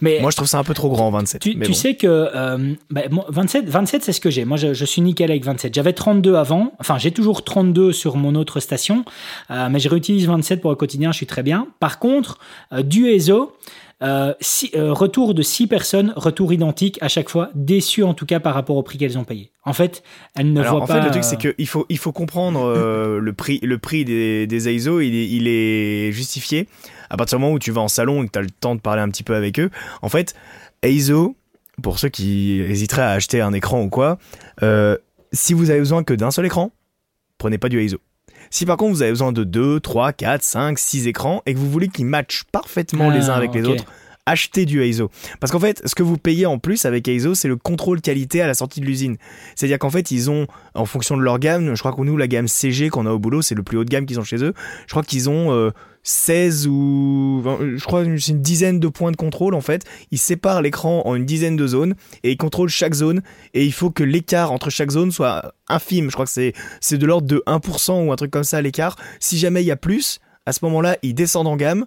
Mais moi je trouve ça un peu trop grand 27. Tu, mais tu bon. sais que euh, bah, moi, 27, 27 c'est ce que j'ai. Moi, je, je suis nickel avec 27. J'avais 32 avant. Enfin, j'ai toujours 32 sur mon autre station. Mais je réutilise 27 pour le quotidien. Je suis très bien. Par contre, euh, du ESO, euh, euh, retour de 6 personnes, retour identique à chaque fois. Déçu en tout cas par rapport au prix qu'elles ont payé. En fait, elles ne Alors voient en pas. fait, le truc c'est euh, que il faut il faut comprendre euh, le prix le prix des, des ISO, il est, il est justifié à partir du moment où tu vas en salon et que tu as le temps de parler un petit peu avec eux. En fait, ISO pour ceux qui hésiteraient à acheter un écran ou quoi, si vous avez besoin que d'un seul écran, prenez pas du ISO. Si par contre vous avez besoin de 2, 3, 4, 5, 6 écrans et que vous voulez qu'ils matchent parfaitement les uns Ah, avec les autres, achetez du ISO. Parce qu'en fait, ce que vous payez en plus avec ISO, c'est le contrôle qualité à la sortie de l'usine. C'est-à-dire qu'en fait, ils ont, en fonction de leur gamme, je crois que nous, la gamme CG qu'on a au boulot, c'est le plus haut de gamme qu'ils ont chez eux. Je crois qu'ils ont euh, 16 ou... vingt- Je crois c'est une dizaine de points de contrôle, en fait. Ils séparent l'écran en une dizaine de zones et ils contrôlent chaque zone. Et il faut que l'écart entre chaque zone soit infime. Je crois que c'est c'est de l'ordre de 1% ou un truc comme ça, l'écart. Si jamais il y a plus, à ce moment-là, ils descendent en gamme.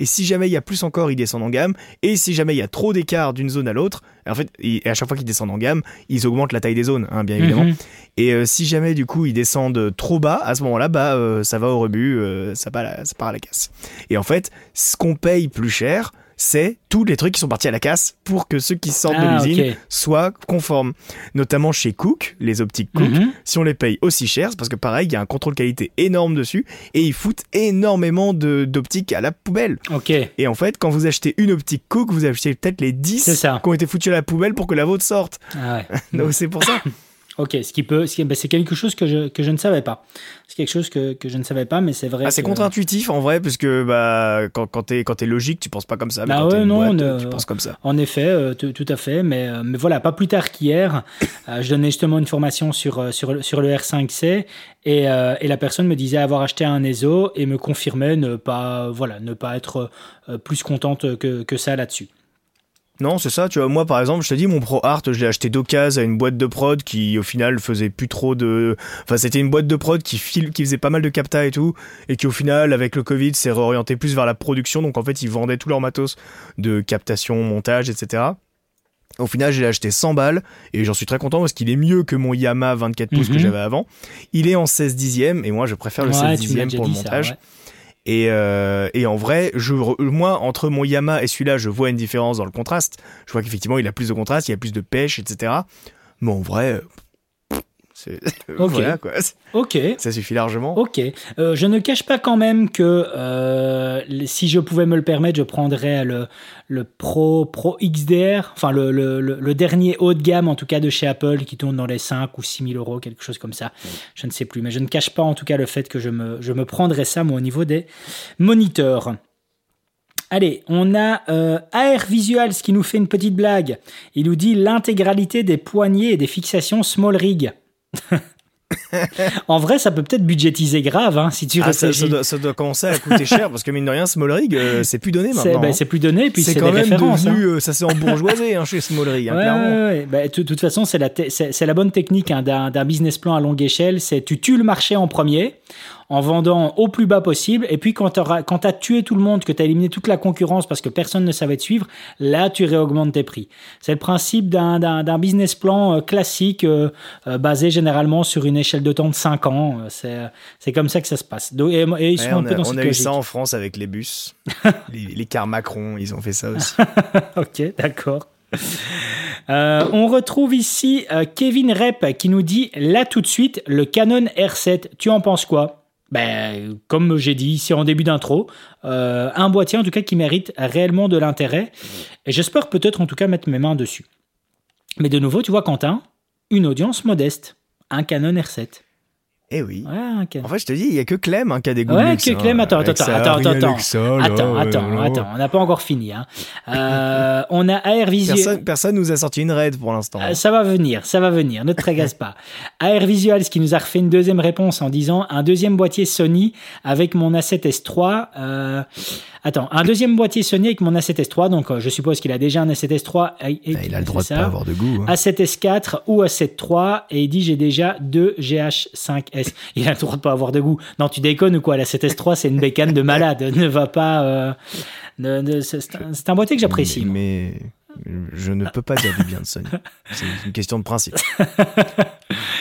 Et si jamais il y a plus encore, ils descendent en gamme. Et si jamais il y a trop d'écart d'une zone à l'autre, en fait, et à chaque fois qu'ils descendent en gamme, ils augmentent la taille des zones, hein, bien évidemment. Mhm. Et euh, si jamais du coup ils descendent trop bas, à ce moment-là, bah euh, ça va au rebut, euh, ça, part à la, ça part à la casse. Et en fait, ce qu'on paye plus cher, c'est tous les trucs qui sont partis à la casse pour que ceux qui sortent Ah, de l'usine ok. soient conformes. Notamment chez Cook, les optiques Cook, Mhm. si on les paye aussi cher, c'est parce que pareil, il y a un contrôle qualité énorme dessus et ils foutent énormément d'optiques à la poubelle. Ok. Et en fait, quand vous achetez une optique Cook, vous achetez peut-être les 10 C'est ça. qui ont été foutus à la poubelle pour que la vôtre sorte. Ah ouais. Donc c'est pour ça. Ok, ce qui peut, ce ben, c'est quelque chose que je, que je ne savais pas. C'est quelque chose que, que je ne savais pas, mais c'est vrai. Ah, c'est que- contre-intuitif en vrai, parce que bah, quand, quand t'es quand t'es logique, tu penses pas comme ça. Mais Bah quand ouais, non, boîte, on, tu euh, penses comme ça. En effet, euh, tout à fait, mais, euh, mais voilà, pas plus tard qu'hier, euh, je donnais justement une formation sur, euh, sur, le- sur le R5C et, euh, et la personne me disait avoir acheté un ESO et me confirmait ne pas, voilà, ne pas être euh, plus contente que, que ça là-dessus. Non, c'est ça. Tu vois, moi par exemple, je te dis, mon Pro Art, je l'ai acheté d'occasion à une boîte de prod qui au final faisait plus trop de. Enfin, c'était une boîte de prod qui faisait pas mal de capta et tout, et qui au final, avec le Covid, s'est réorienté plus vers la production. Donc en fait, ils vendaient tout leur matos de captation, montage, etc. Au final, j'ai acheté 100 balles et j'en suis très content parce qu'il est mieux que mon Yamaha 24 pouces que Mhm. j'avais avant. Il est en 16 dixièmes et moi je préfère le Ouais, 16 tu me l'as dixièmes pour le ça, montage. ouais. Et, euh, et en vrai, moi, entre mon Yamaha et celui-là, je vois une différence dans le contraste. Je vois qu'effectivement, il a plus de contraste, il y a plus de pêche, etc. Mais en vrai, voilà quoi. Ok. Ça suffit largement. Ok. Euh, je ne cache pas quand même que euh, si je pouvais me le permettre, je prendrais le, le Pro, Pro XDR, enfin le, le, le- le dernier haut de gamme en tout cas de chez Apple qui tourne dans les 5 ou 6 000 euros, quelque chose comme ça. Je ne sais plus. Mais je ne cache pas en tout cas le fait que je me, je me prendrais ça moi au niveau des moniteurs. Allez, on a euh, AR Visuals qui nous fait une petite blague. Il nous dit l'intégralité des poignées et des fixations small rig. En vrai, ça peut peut-être budgétiser grave hein, si tu Ah, ça, réfléchis. ça doit, ça doit commencer à coûter cher parce que mine de rien, Small Rig, euh, c'est plus donné C'est maintenant. ben, hein. c'est plus donné, puis c'est quand des même devenu, hein. euh, ça s'est embourgeoisé hein, chez Small Rig, hein, Ouais, clairement. ouais, ouais. Ben, de toute façon, c'est la, c'est la bonne technique hein, d'un business plan à longue échelle. C'est tu tues le marché en premier en vendant au plus bas possible. Et puis quand tu as tué tout le monde, que tu as éliminé toute la concurrence parce que personne ne savait te suivre, là tu réaugmentes tes prix. C'est le principe d'un- business plan euh, classique euh, euh, basé généralement sur une échelle de temps de 5 ans. Euh, C'est comme ça que ça se passe. Donc, et, et ils sont Ouais, un on peu a, dans on cette a eu logique. ça en France avec les bus. les, les cars Macron, ils ont fait ça aussi. Ok, d'accord. Euh, on retrouve ici euh, Kevin Rep qui nous dit là tout de suite le Canon R7. Tu en penses quoi? Ben, comme j'ai dit ici en début d'intro, euh, un boîtier en tout cas qui mérite réellement de l'intérêt. Et j'espère peut-être en tout cas mettre mes mains dessus. Mais de nouveau, tu vois Quentin, une audience modeste, un Canon R7. Eh oui. Ouais. En fait, je te dis, il y a que Clem hein, qui a des goûts Ouais, de luxe, que hein. Clem, attends, Avec attends, ça, attends, attends, là, Attends, euh, attends, là. attends, on n'a pas encore fini. hein. Euh, on a AR Visual. Personne, personne nous a sorti une raid pour l'instant. Euh, Ça va venir, ça va venir, ne te tracasse pas. AR Visuals qui nous a refait une deuxième réponse en disant un deuxième boîtier Sony avec mon A7S3. Euh, attends, un deuxième boîtier Sony avec mon A7S3, donc euh, je suppose qu'il a déjà un A7S3. et- et Ah, il a le droit de ça. pas avoir de goût. hein. A7S4 ou A7III et il dit j'ai déjà deux GH5S. Il a le droit de pas avoir de goût. Non, tu déconnes ou quoi? La 7S3 c'est une bécane de malade. Ne va pas. euh, ne- ne- c'est un, boîtier que j'apprécie. Mais, mais je ne peux pas dire du bien de Sony. C'est une question de principe.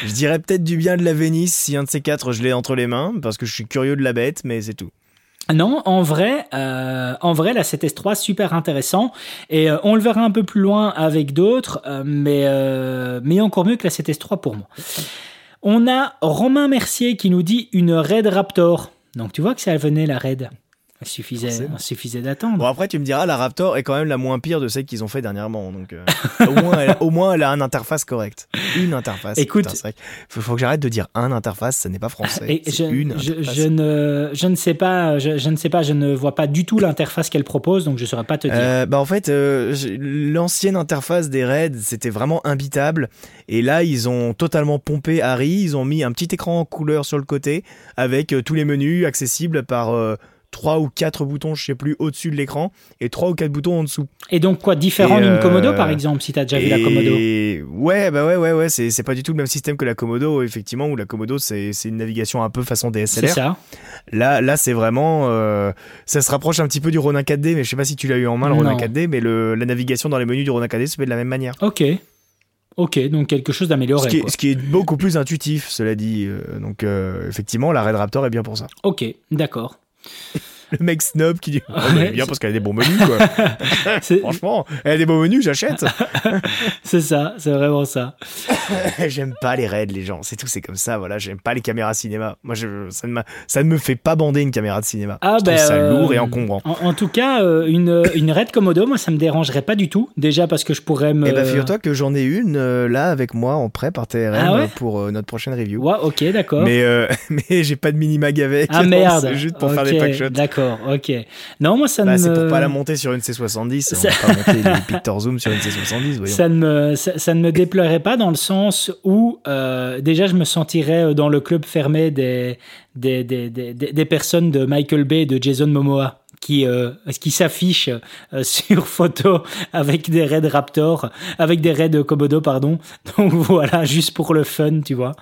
je dirais peut-être du bien de la Vénice si un de ces quatre je l'ai entre les mains parce que je suis curieux de la bête, mais c'est tout. Non, en vrai, euh, en vrai, la 7S3 super intéressant et euh, on le verra un peu plus loin avec d'autres, euh, mais euh, mais encore mieux que la 7S3 pour moi. On a Romain Mercier qui nous dit une Red Raptor. Donc tu vois que ça venait la Red. Il suffisait, il suffisait d'attendre. Bon après tu me diras la Raptor est quand même la moins pire de celles qu'ils ont fait dernièrement donc euh, au moins elle, au moins elle a une interface correcte. Une interface. Écoute- Putain, faut, faut que j'arrête de dire un interface, ça n'est pas français. Et je, une je, interface. je ne, je ne sais pas, je, je ne sais pas, je ne vois pas du tout l'interface qu'elle propose, donc je saurais pas te dire. Euh, bah en fait, euh, l'ancienne interface des raids, c'était vraiment imbitable. Et là, ils ont totalement pompé Harry. Ils ont mis un petit écran en couleur sur le côté avec tous les menus accessibles par trois ou quatre boutons, je sais plus, au-dessus de l'écran et trois ou quatre boutons en dessous. Et donc quoi, différent d'une euh, Komodo par exemple, si tu as déjà vu la Komodo. Ouais, bah ouais, ouais, ouais, c'est c'est pas du tout le même système que la Komodo, effectivement, où la Komodo, c'est c'est une navigation un peu façon C'est DSLR. ça. Là, là, c'est vraiment, euh, ça se rapproche un petit peu du Ronin 4D, mais je sais pas si tu l'as eu en main le Non. Ronin 4D, mais le, la navigation dans les menus du Ronin 4D se fait de la même manière. Ok. Ok, donc quelque chose d'amélioré. ce qui est beaucoup plus intuitif, cela dit. euh, donc, euh, effectivement, la Red Raptor est bien pour ça. Ok, d'accord. Le mec snob qui dit oh, mais bien parce qu'elle a des bons menus, quoi. Franchement, elle a des bons menus, j'achète. c'est ça, c'est vraiment ça. J'aime pas les raids, les gens. C'est tout, c'est comme ça, voilà. J'aime pas les caméras cinéma. Moi, je, ça, ne ça ne me fait pas bander une caméra de cinéma. Ah, je trouve ben, ça euh, lourd et encombrant. En, en tout cas, euh, une, une Red Komodo, moi, ça me dérangerait pas du tout. Déjà parce que je pourrais me. Eh ben, figure-toi que j'en ai une euh, là avec moi en prêt par TRM Ah ouais euh, pour euh, notre prochaine review. Ouais, ok, d'accord. Mais, euh, mais j'ai pas de mini-mag avec. Ah Non, merde. C'est juste pour faire des packshots. D'accord, ok. Non, moi ça Bah, ne c'est pour pas la monter sur une C70. Ça- On va pas monter les pictors zoom sur une C70, voyons. ça ne me ça, ça ne me déplairait pas dans le sens où euh, déjà je me sentirais dans le club fermé des, des, des, des- des personnes de Michael Bay et de Jason Momoa. Qui, euh, qui s'affiche euh, sur photo avec des Red Raptor, avec des Red Komodo, pardon. Donc voilà, juste pour le fun, tu vois.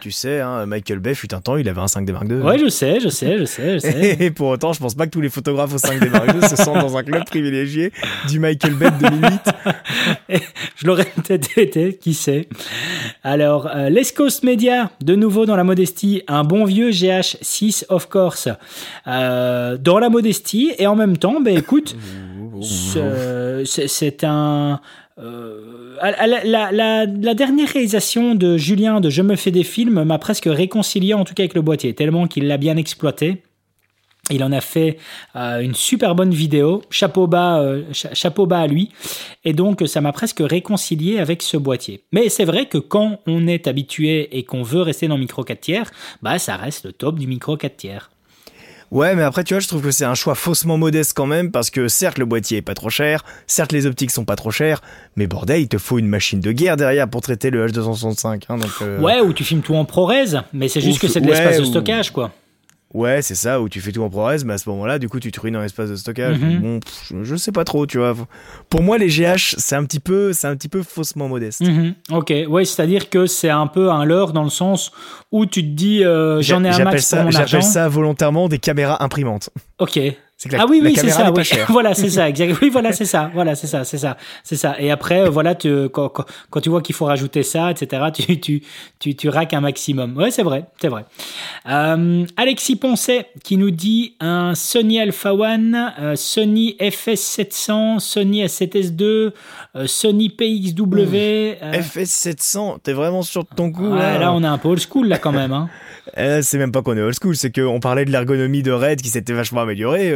tu sais, hein, Michael Bay fut un temps, il avait un 5D Mark II. Ouais, je sais, je sais, je sais, je sais. Et pour autant, je pense pas que tous les photographes au 5D Mark II se sentent dans un club privilégié du Michael Bay de 2008. je l'aurais peut-être été, qui sait. Alors, euh, Media, de nouveau dans la modestie, un bon vieux GH6, of course. Euh, dans la modestie, et en même temps, ben écoute, c'est un... Euh, la, la, la, dernière réalisation de Julien de Je me fais des films m'a presque réconcilié en tout cas avec le boîtier, tellement qu'il l'a bien exploité. Il en a fait euh, une super bonne vidéo, chapeau bas, euh, chapeau bas à lui, et donc ça m'a presque réconcilié avec ce boîtier. Mais c'est vrai que quand on est habitué et qu'on veut rester dans le micro 4 tiers, bah ça reste le top du micro 4 tiers. Ouais, mais après, tu vois, je trouve que c'est un choix faussement modeste quand même, parce que certes, le boîtier est pas trop cher, certes, les optiques sont pas trop chères, mais bordel, il te faut une machine de guerre derrière pour traiter le H265. Hein, donc, euh, Ouais, ou tu filmes tout en ProRes, mais c'est juste que c'est de l'espace de stockage, quoi. Ouais, c'est ça, où tu fais tout en ProRes, mais à ce moment-là, du coup, tu te ruines en espace de stockage. Mhm. Bon, je, sais pas trop, tu vois. Pour moi, les GH, c'est un petit peu, c'est un petit peu faussement modeste. Mhm. Ok, ouais, c'est-à-dire que c'est un peu un leurre dans le sens où tu te dis, euh, j'en ai un max ça, J'appelle ça volontairement des caméras imprimantes. Ok, ah oui, oui, c'est ça. Oui. voilà, c'est ça. Exactement. Oui, voilà, c'est ça. Voilà, c'est ça, c'est ça, c'est ça. Et après, euh, voilà, tu, quand, quand, tu vois qu'il faut rajouter ça, etc., tu, tu, tu, tu raques un maximum. Ouais, c'est vrai, c'est vrai. Euh, Alexis Poncet qui nous dit un Sony Alpha One, euh, Sony FS700, Sony A7S2, Sony PXW. FS700, t'es vraiment sûr de ton coup là, là, on est un peu old school là quand même. Hein. c'est même pas qu'on est old school, c'est qu'on parlait de l'ergonomie de Red qui s'était vachement améliorée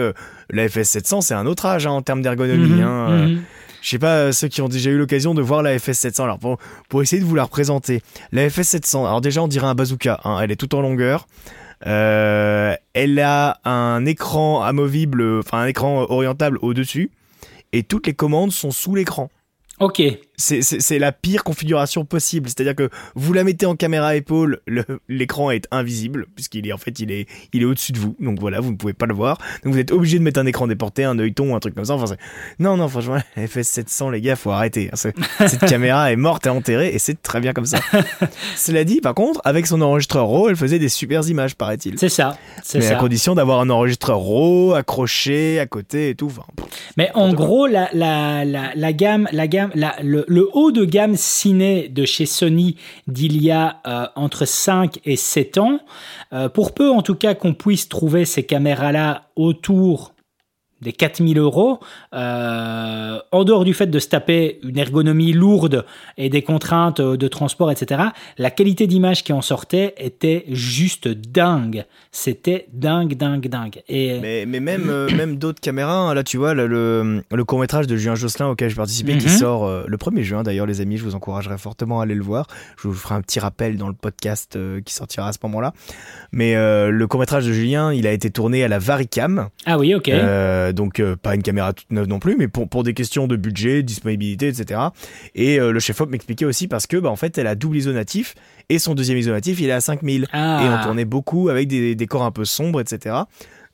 la FS700, c'est un autre âge hein, en termes d'ergonomie. Mhm, hein, euh. mhm. Je sais pas, ceux qui ont déjà eu l'occasion de voir la FS700, alors pour, pour essayer de vous la représenter, la FS700, alors déjà on dirait un bazooka, hein, elle est tout en longueur, euh, elle a un écran amovible, enfin un écran orientable au-dessus, et toutes les commandes sont sous l'écran. Ok. C'est la pire configuration possible. C'est-à-dire que vous la mettez en caméra épaule, l'écran est invisible puisqu'il est en fait il est il est au-dessus de vous. Donc voilà, vous ne pouvez pas le voir. Donc vous êtes obligé de mettre un écran déporté, un œilleton, un truc comme ça. Enfin, non non, franchement, FS700 les gars, faut arrêter. Hein. Cette caméra est morte et enterrée et c'est très bien comme ça. Cela dit, par contre, avec son enregistreur RAW, elle faisait des super images, paraît-il. C'est ça. Mais ça. à condition d'avoir un enregistreur RAW accroché à côté et tout. Enfin, Mais en gros, la, la, la, la gamme, la gamme le, haut de gamme ciné de chez Sony d'il y a euh, entre 5 et 7 ans, euh, pour peu en tout cas qu'on puisse trouver ces caméras-là autour des 4000 euros, euh, en dehors du fait de se taper une ergonomie lourde et des contraintes de transport, etc., la qualité d'image qui en sortait était juste dingue. C'était dingue, dingue, dingue. Et... Mais, mais même, euh, même d'autres caméras, hein, là tu vois, le, le, court-métrage de Julien Josselin auquel j'ai participé, qui mhm. sort euh, le 1er juin d'ailleurs, les amis, je vous encouragerais fortement à aller le voir. Je vous ferai un petit rappel dans le podcast qui sortira à ce moment-là. Mais le court-métrage de Julien, il a été tourné à la Varicam. Ah oui, ok euh, donc euh, pas une caméra toute neuve non plus, mais pour, pour des questions de budget, disponibilité, etc. Et euh, le chef-op m'expliquait aussi parce que bah, en fait elle a double isonatif et son deuxième isonatif il est à 5000 ah. et on tournait beaucoup avec des décors un peu sombres, etc.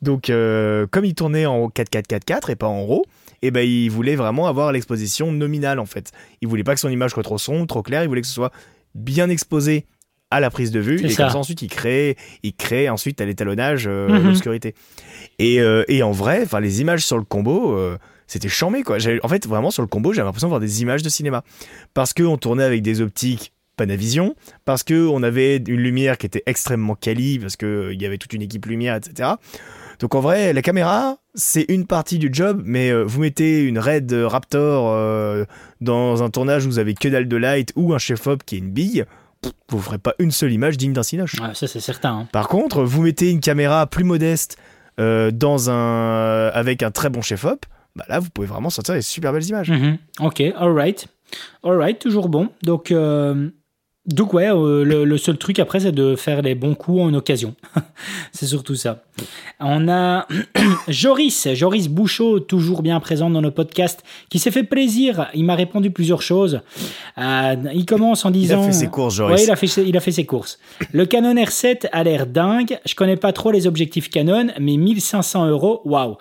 Donc comme il tournait en 4-4-4-4 et pas en RAW, et eh ben il voulait vraiment avoir l'exposition nominale en fait. Il voulait pas que son image soit trop sombre, trop claire, il voulait que ce soit bien exposé à la prise de vue et comme ça ensuite il crée il crée ensuite à l'étalonnage euh, mhm. l'obscurité. Et, euh, et, en vrai enfin les images sur le combo euh, c'était chambé quoi. En fait vraiment sur le combo j'avais l'impression de voir des images de cinéma. Parce que on tournait avec des optiques Panavision parce que on avait une lumière qui était extrêmement quali parce que il y avait toute une équipe lumière etc donc en vrai la caméra c'est une partie du job mais vous mettez une Red Raptor dans un tournage où vous avez que dalle de light ou un chef op qui est une bille vous ferez pas une seule image digne d'un cinoche. ça c'est certain. Hein. Par contre, vous mettez une caméra plus modeste euh, dans un avec un très bon chef-op, bah là vous pouvez vraiment sortir des super belles images. Mhm. Ok, alright, alright, toujours bon. Donc euh, Donc ouais, euh, le, le, seul truc après, c'est de faire les bons coups en occasion. c'est surtout ça. On a Joris, Joris Bouchot, toujours bien présent dans nos podcasts, qui s'est fait plaisir. Il m'a répondu plusieurs choses. Euh, il commence en disant... Il a fait ses courses, Joris. Ouais, il a fait, il a fait ses courses. Le Canon R7 a l'air dingue. Je connais pas trop les objectifs Canon, mais 1500 euros, waouh.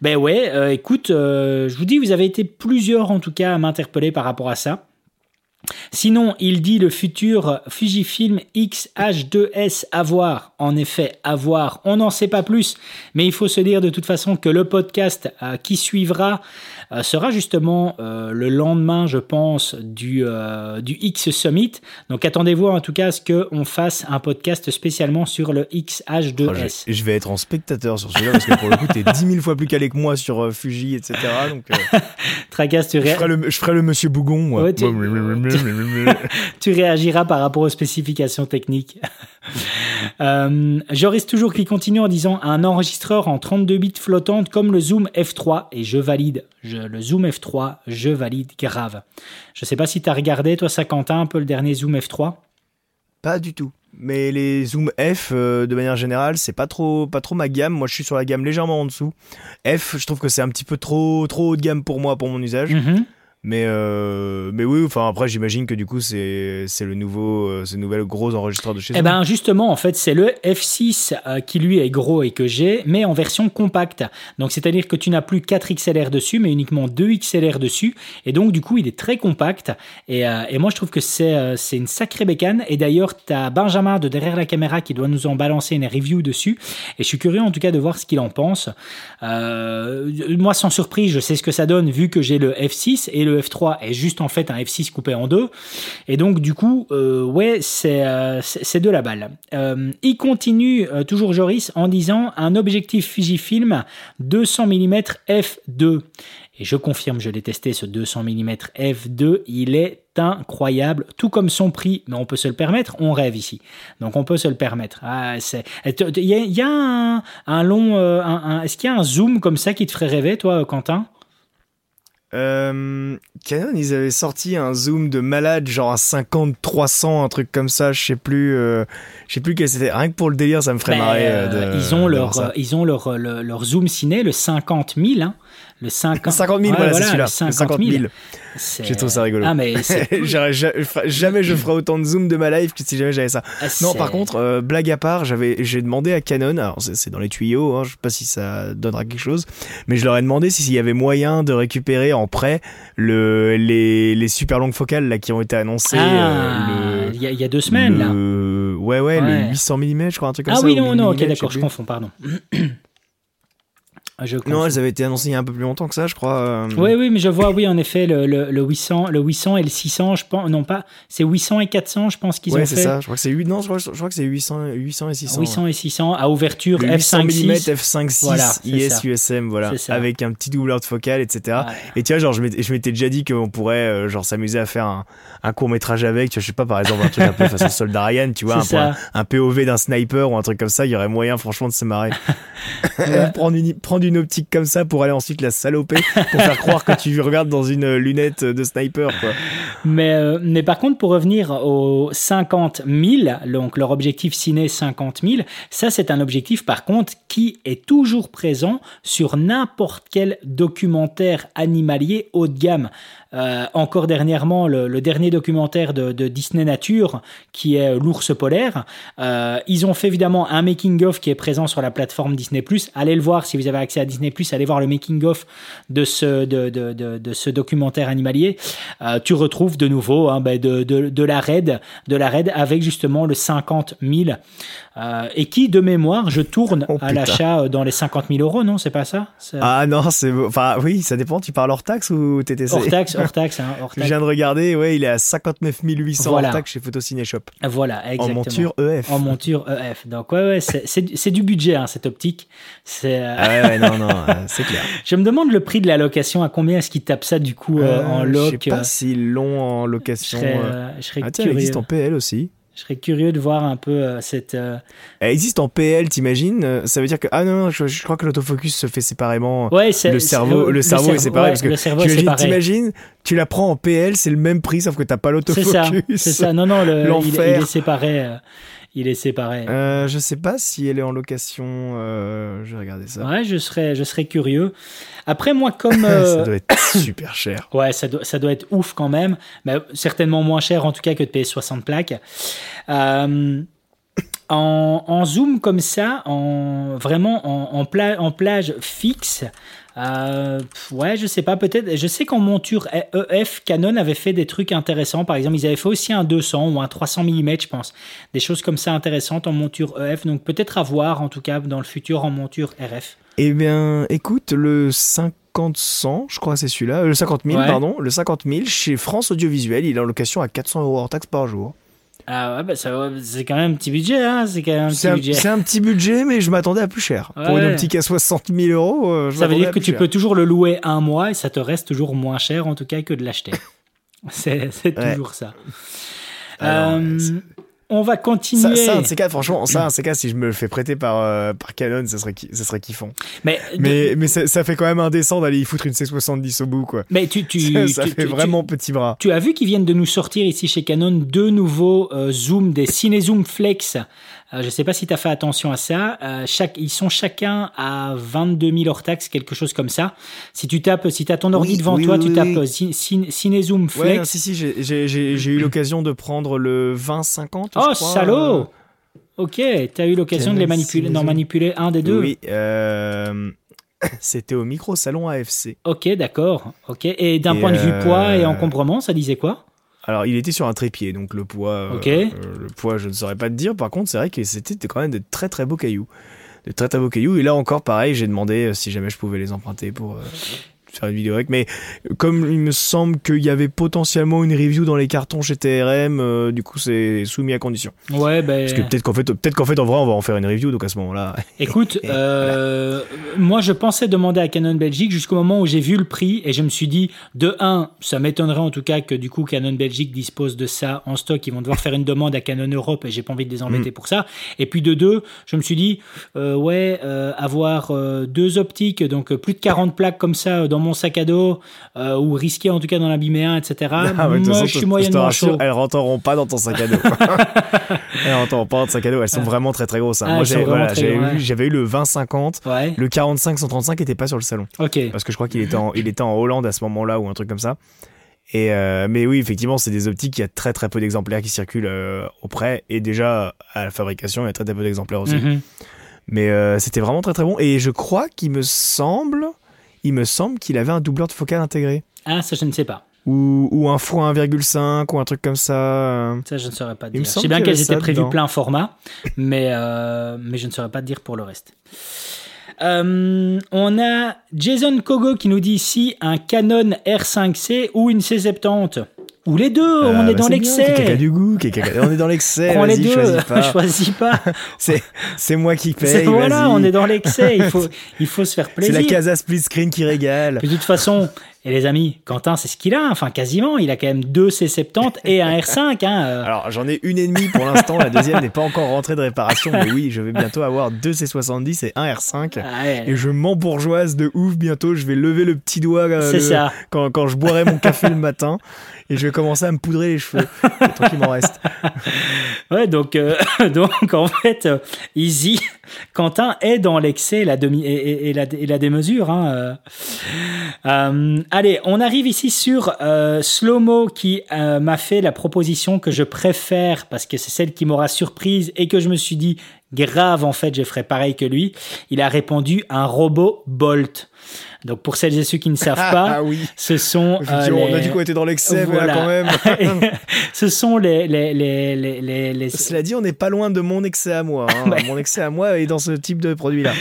Ben ouais, euh, écoute, euh, je vous dis, vous avez été plusieurs en tout cas à m'interpeller par rapport à ça. Sinon, il dit le futur Fujifilm X-H2S à voir. En effet, à voir. On n'en sait pas plus, mais il faut se dire de toute façon que le podcast euh, qui suivra euh, sera justement euh, le lendemain, je pense, du, du X Summit. Donc attendez-vous en tout cas à ce qu'on fasse un podcast spécialement sur le X-H2S. je, vais être en spectateur sur celui-là parce que pour le coup, t'es 10 000 fois plus calé que moi sur Fuji, etc. Donc, Tracasse, tu je, ferai le, je ferai le monsieur Bougon, moi. tu réagiras par rapport aux spécifications techniques. euh, Joris toujours qui continue en disant un enregistreur en 32 bits flottante comme le Zoom F3 et je valide. Je, le Zoom F3, je valide grave. Je sais pas si tu as regardé toi Saint-Quentin un peu le dernier Zoom F3. Pas du tout. Mais les Zoom F, euh, de manière générale, c'est pas trop, pas trop ma gamme. Moi, je suis sur la gamme légèrement en dessous. F, je trouve que c'est un petit peu trop, trop haut de gamme pour moi, pour mon usage. Mhm. Mais, euh, mais oui, enfin après, j'imagine que du coup, c'est c'est le nouveau, euh, ce nouvel gros enregistreur de chez Eh ben justement, en fait, c'est le F6 euh, qui lui est gros et que j'ai, mais en version compacte. Donc c'est-à-dire que tu n'as plus 4 XLR dessus, mais uniquement 2 XLR dessus. Et donc du coup, il est très compact. Et, euh, et moi, je trouve que c'est c'est une sacrée bécane. Et d'ailleurs, tu as Benjamin de derrière la caméra qui doit nous en balancer une review dessus. Et je suis curieux en tout cas de voir ce qu'il en pense. Moi, sans surprise, je sais ce que ça donne vu que j'ai le F6 et le F3 est juste en fait un F6 coupé en deux. Et donc du coup, euh, ouais, c'est euh, c'est de la balle. Euh, il continue toujours Joris en disant un objectif Fujifilm 200 mm f2. Et je confirme, je l'ai testé ce 200 mm f2, il est incroyable, tout comme son prix, mais on peut se le permettre, on rêve ici. Donc on peut se le permettre. Ah, il y a, il y a un, long, est-ce qu'il y a un zoom comme ça qui te ferait rêver, toi, Quentin? Euh, Canon, ils avaient sorti un zoom de malade, genre à 50, 300, un truc comme ça. Je sais plus, euh, je sais plus quel c'était. Rien que pour le délire, ça me ferait Ben, marrer. euh, euh, de- ils ont leur, ils ont leur, euh, le- leur zoom ciné, le 50 000, hein. Le 50, 50 000, Ouais, voilà, le celui-là. Le 50 000. C'est- J'ai trouvé ça rigolo. Ah, mais jamais je ferai autant de zoom de ma life que si jamais j'avais ça. Ah, Non, par contre, euh, blague à part, j'avais, j'ai demandé à Canon, alors c'est dans les tuyaux, hein, je sais pas si ça donnera quelque chose, mais je leur ai demandé si- s'il y avait moyen de récupérer en prêt le, les, les super longues focales là qui ont été annoncées. Ah, euh, il y, a- il y a deux semaines, là. Ouais, ouais, Ouais. le 800 mm, je crois, un truc comme Ah ça. oui, ou non, non, ok, 1000 d'accord, je confonds, pardon. Je Non, elles avaient été annoncées il y a un peu plus longtemps que ça, je crois. euh. Oui, oui, mais je vois, oui, en effet, le, le, le 800, le 800 et le 600, je pense, non pas, c'est 800 et 400, je pense qu'ils Ouais, ont c'est fait. ça. Je crois que c'est 8, non, je crois, je crois que c'est 800, 800 et 600. 800 et 600 à ouverture Le 800 mm f5.6. f5.6 Voilà, c'est IS ça. USM, voilà, C'est avec un petit doubleur de focale, etc. Ouais. Et tu vois, genre, je m'étais déjà dit qu'on pourrait, euh, genre, s'amuser à faire un, un court métrage avec, tu vois, je sais pas, par exemple, un truc un peu façon Soldat Ryan, tu vois, un, C'est POV d'un sniper ou un truc comme ça, il y aurait moyen, franchement, de se marrer. prendre, une, prendre une optique comme ça pour aller ensuite la saloper, pour faire croire que tu regardes dans une lunette de sniper. Mais, euh, mais par contre, pour revenir aux 50 000, donc leur objectif ciné 50 000, ça c'est un objectif par contre qui est toujours présent sur n'importe quel documentaire animalier haut de gamme. Euh, encore dernièrement, le, le dernier documentaire de, de Disney Nature, qui est l'ours polaire, euh, ils ont fait évidemment un making-of qui est présent sur la plateforme Disney+. Allez le voir si vous avez accès à Disney+, allez voir le making-of de ce, de, de, de, ce documentaire animalier. Euh, tu retrouves de nouveau hein, de, de, de la raid, de la raid avec justement le 50 000 euh, et qui, de mémoire, je tourne Oh, à l'achat euh, dans les 50 000 euros, non C'est pas ça Ah non, c'est, enfin, oui, ça dépend, tu parles hors taxe ou TTC? Hors taxe, hors taxe, hein, hors Je taxe. viens de regarder, ouais, il est à 59 800 Voilà. hors taxe chez Photociné Shop. Voilà, En exactement. monture EF. En monture EF. Donc ouais, ouais, c'est- du budget hein, cette optique. C'est. euh, Ah ouais, ouais, non, non, euh, c'est clair. Je me demande le prix de la location. À combien est-ce qu'ils tapent ça du coup euh, en loc Je sais pas s'ils l'ont en Je location. serais, euh. euh, je serais Ah tiens, il existe en PL aussi. Je serais curieux de voir un peu euh, cette. euh, Elle existe en PL, t'imagines Euh, Ça veut dire que ah non, non je, je crois que l'autofocus se fait séparément. Ouais, le cerveau, le, cerveau est séparé ouais, parce que le cerveau est t'imagines- séparé. t'imagines, tu la prends en PL, c'est le même prix sauf que t'as pas l'autofocus. c'est ça. Non, non, le- il, L'enfer. il est séparé. Il est séparé. Euh, je sais pas si elle est en location. euh, je vais regarder ça. Ouais, je serais, je serais curieux. Après, moi, comme. ça euh, doit être super cher. Ouais, ça doit, ça doit être ouf quand même, mais certainement moins cher en tout cas que de payer 60 plaques. Euh, en, en zoom comme ça, en, vraiment en, en, pla- en plage fixe, euh, ouais, je sais pas, peut-être. Je sais qu'en monture EF, Canon avait fait des trucs intéressants. Par exemple, ils avaient fait aussi un 200 ou un 300 mm, je pense. Des choses comme ça intéressantes en monture EF. Donc peut-être à voir en tout cas dans le futur en monture RF. Eh bien, écoute, le 50-100, je crois que c'est celui-là, euh, le 50 000, Ouais. pardon, le 50 000 chez France Audiovisuel, il est en location à 400 euros hors taxe par jour. Ah ouais, bah ça, c'est quand même un petit budget, hein. C'est quand même un petit un, budget. c'est un petit budget, mais je m'attendais à plus cher. Pour Ouais. une optique à 60 000 euros, euh, je Ça veut dire que tu cher. peux toujours le louer un mois et ça te reste toujours moins cher en tout cas que de l'acheter. c'est toujours ça. Euh, on va Ça, continuer. ça, un de ces cas, franchement, ça, un de ces cas, si je me le fais prêter par, euh, par Canon, ça serait, ça serait kiffant. mais Mais, mais ça, ça fait quand même indécent d'aller y foutre une C70 au bout, quoi. mais tu, tu, ça ça tu- fait tu- vraiment petit bras. Tu as vu qu'ils viennent de nous sortir ici chez Canon deux nouveaux euh, zooms, des CineZoom Flex. Euh, je ne sais pas si tu as fait attention à ça. Euh, chaque, ils sont chacun à 22 000 hors taxe, quelque chose comme ça. Si tu tapes, si tu as ton ordi Oui, devant oui, toi, oui, tu tapes euh, CineZoom Ouais, Flex. non, si, si, j'ai- eu l'occasion de prendre le 20-50. je oh, salaud Ok, tu as eu l'occasion de les manipuler, d'en manipuler un des deux. Oui, euh, c'était au micro salon AFC. Ok, d'accord. Ok. Et d'un point de vue euh, poids et encombrement, ça disait quoi? Alors, il était sur un trépied, donc le poids, euh, euh, le poids, je ne saurais pas te dire. Par contre, c'est vrai que c'était quand même de très très beaux cailloux, de très très beaux cailloux. Et là encore, pareil, j'ai demandé euh, si jamais je pouvais les emprunter pour euh, faire une vidéo avec. Mais comme il me semble qu'il y avait potentiellement une review dans les cartons chez TRM, euh, du coup, c'est soumis à condition. Ouais, ben. Parce que peut-être qu'en fait, peut-être qu'en fait, en vrai, on va en faire une review. Donc à ce moment-là, Écoute, euh, moi je pensais demander à Canon Belgique jusqu'au moment où j'ai vu le prix et je me suis dit, de un, ça m'étonnerait en tout cas que du coup Canon Belgique dispose de ça en stock. Ils vont devoir faire une demande à Canon Europe et j'ai pas envie de les embêter pour ça. Et puis de deux, je me suis dit, euh, ouais, euh, avoir deux optiques, donc plus de 40 plaques comme ça dans mon sac à dos, euh, ou risquer en tout cas d'en abîmer un, etc. Ah de toute moi façon, je suis moyennement chaud. Elles rentreront pas dans ton sac à dos. elles rentreront pas dans ton sac à dos. Elles sont vraiment très très grosses. hein. Ah, Moi, j'avais voilà, eu, ouais. eu le 20-50. Ouais, Le 45-135 était pas sur le salon. ok. Parce que je crois qu'il était, en, il était en Hollande à ce moment-là ou un truc comme ça. Et euh, mais oui, effectivement, c'est des optiques. Il y a très très peu d'exemplaires qui circulent euh, auprès. Et déjà, à la fabrication, il y a très très peu d'exemplaires aussi. Mhm. Mais euh, c'était vraiment très très bon. Et je crois qu'il me semble, il me semble qu'il avait un doubleur de focale intégré. Ah, ça je ne sais pas. Ou, ou un fois 1,5 ou un truc comme ça. euh. Ça, je ne saurais pas te dire. Je sais bien qu'elles étaient prévues plein format, mais, euh, mais je ne saurais pas te dire pour le reste. Euh, on a Jason Kogo qui nous dit ici un Canon R5C ou une C70. Ou les deux, on Euh, est bah, dans c'est l'excès. du goût, quelqu'un- on est dans l'excès. Prends les deux, choisis pas. choisis pas. C'est, c'est moi qui C'est- paye. voilà, on est dans l'excès. Il faut, il faut se faire C'est plaisir. la casa split screen qui régale. Puis de toute façon, et les amis, Quentin, c'est ce qu'il a, enfin quasiment. Il a quand même deux C70 et un R5. Hein, euh. Alors j'en ai une et demie pour l'instant, la deuxième n'est pas encore rentrée de réparation, mais oui, je vais bientôt avoir deux C70 et un R5. Ah ouais, Et je m'embourgeoise de ouf bientôt, je vais lever le petit doigt euh, c'est le- ça. Quand, quand je boirai mon café le matin et je vais commencer à me poudrer les cheveux. Temps qu'il m'en reste. Ouais, donc, euh, donc en fait, Easy, Quentin est dans l'excès et la, demi, et, et- et la, et la démesure. Hein, euh. Allez, on arrive ici sur euh, Slomo qui euh, m'a fait la proposition que je préfère parce que c'est celle qui m'aura surprise et que je me suis dit, grave, en fait, je ferai pareil que lui. Il a répondu un robot Bolt. Donc pour celles et ceux qui ne savent pas, Ah oui. ce sont euh, Effectivement, on a les- dit qu'on était dans l'excès, Voilà. là quand même. ce sont les les les les les, les- Cela dit, on n'est pas loin de mon excès à moi. hein. Bah. Mon excès à moi est dans ce type de produit-là.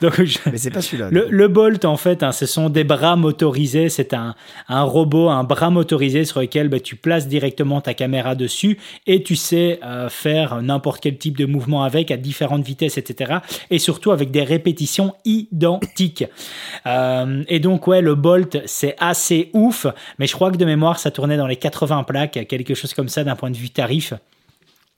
donc je- Mais c'est pas celui-là. Le, le Bolt, en fait, hein, ce sont des bras motorisés. C'est un, un robot, un bras motorisé sur lequel bah, tu places directement ta caméra dessus et tu sais euh, faire n'importe quel type de mouvement avec à différentes vitesses, etc. Et surtout avec des répétitions identiques. Euh, et donc, ouais, le Bolt, c'est assez ouf. Mais je crois que de mémoire, ça tournait dans les 80 plaques, quelque chose comme ça d'un point de vue tarif.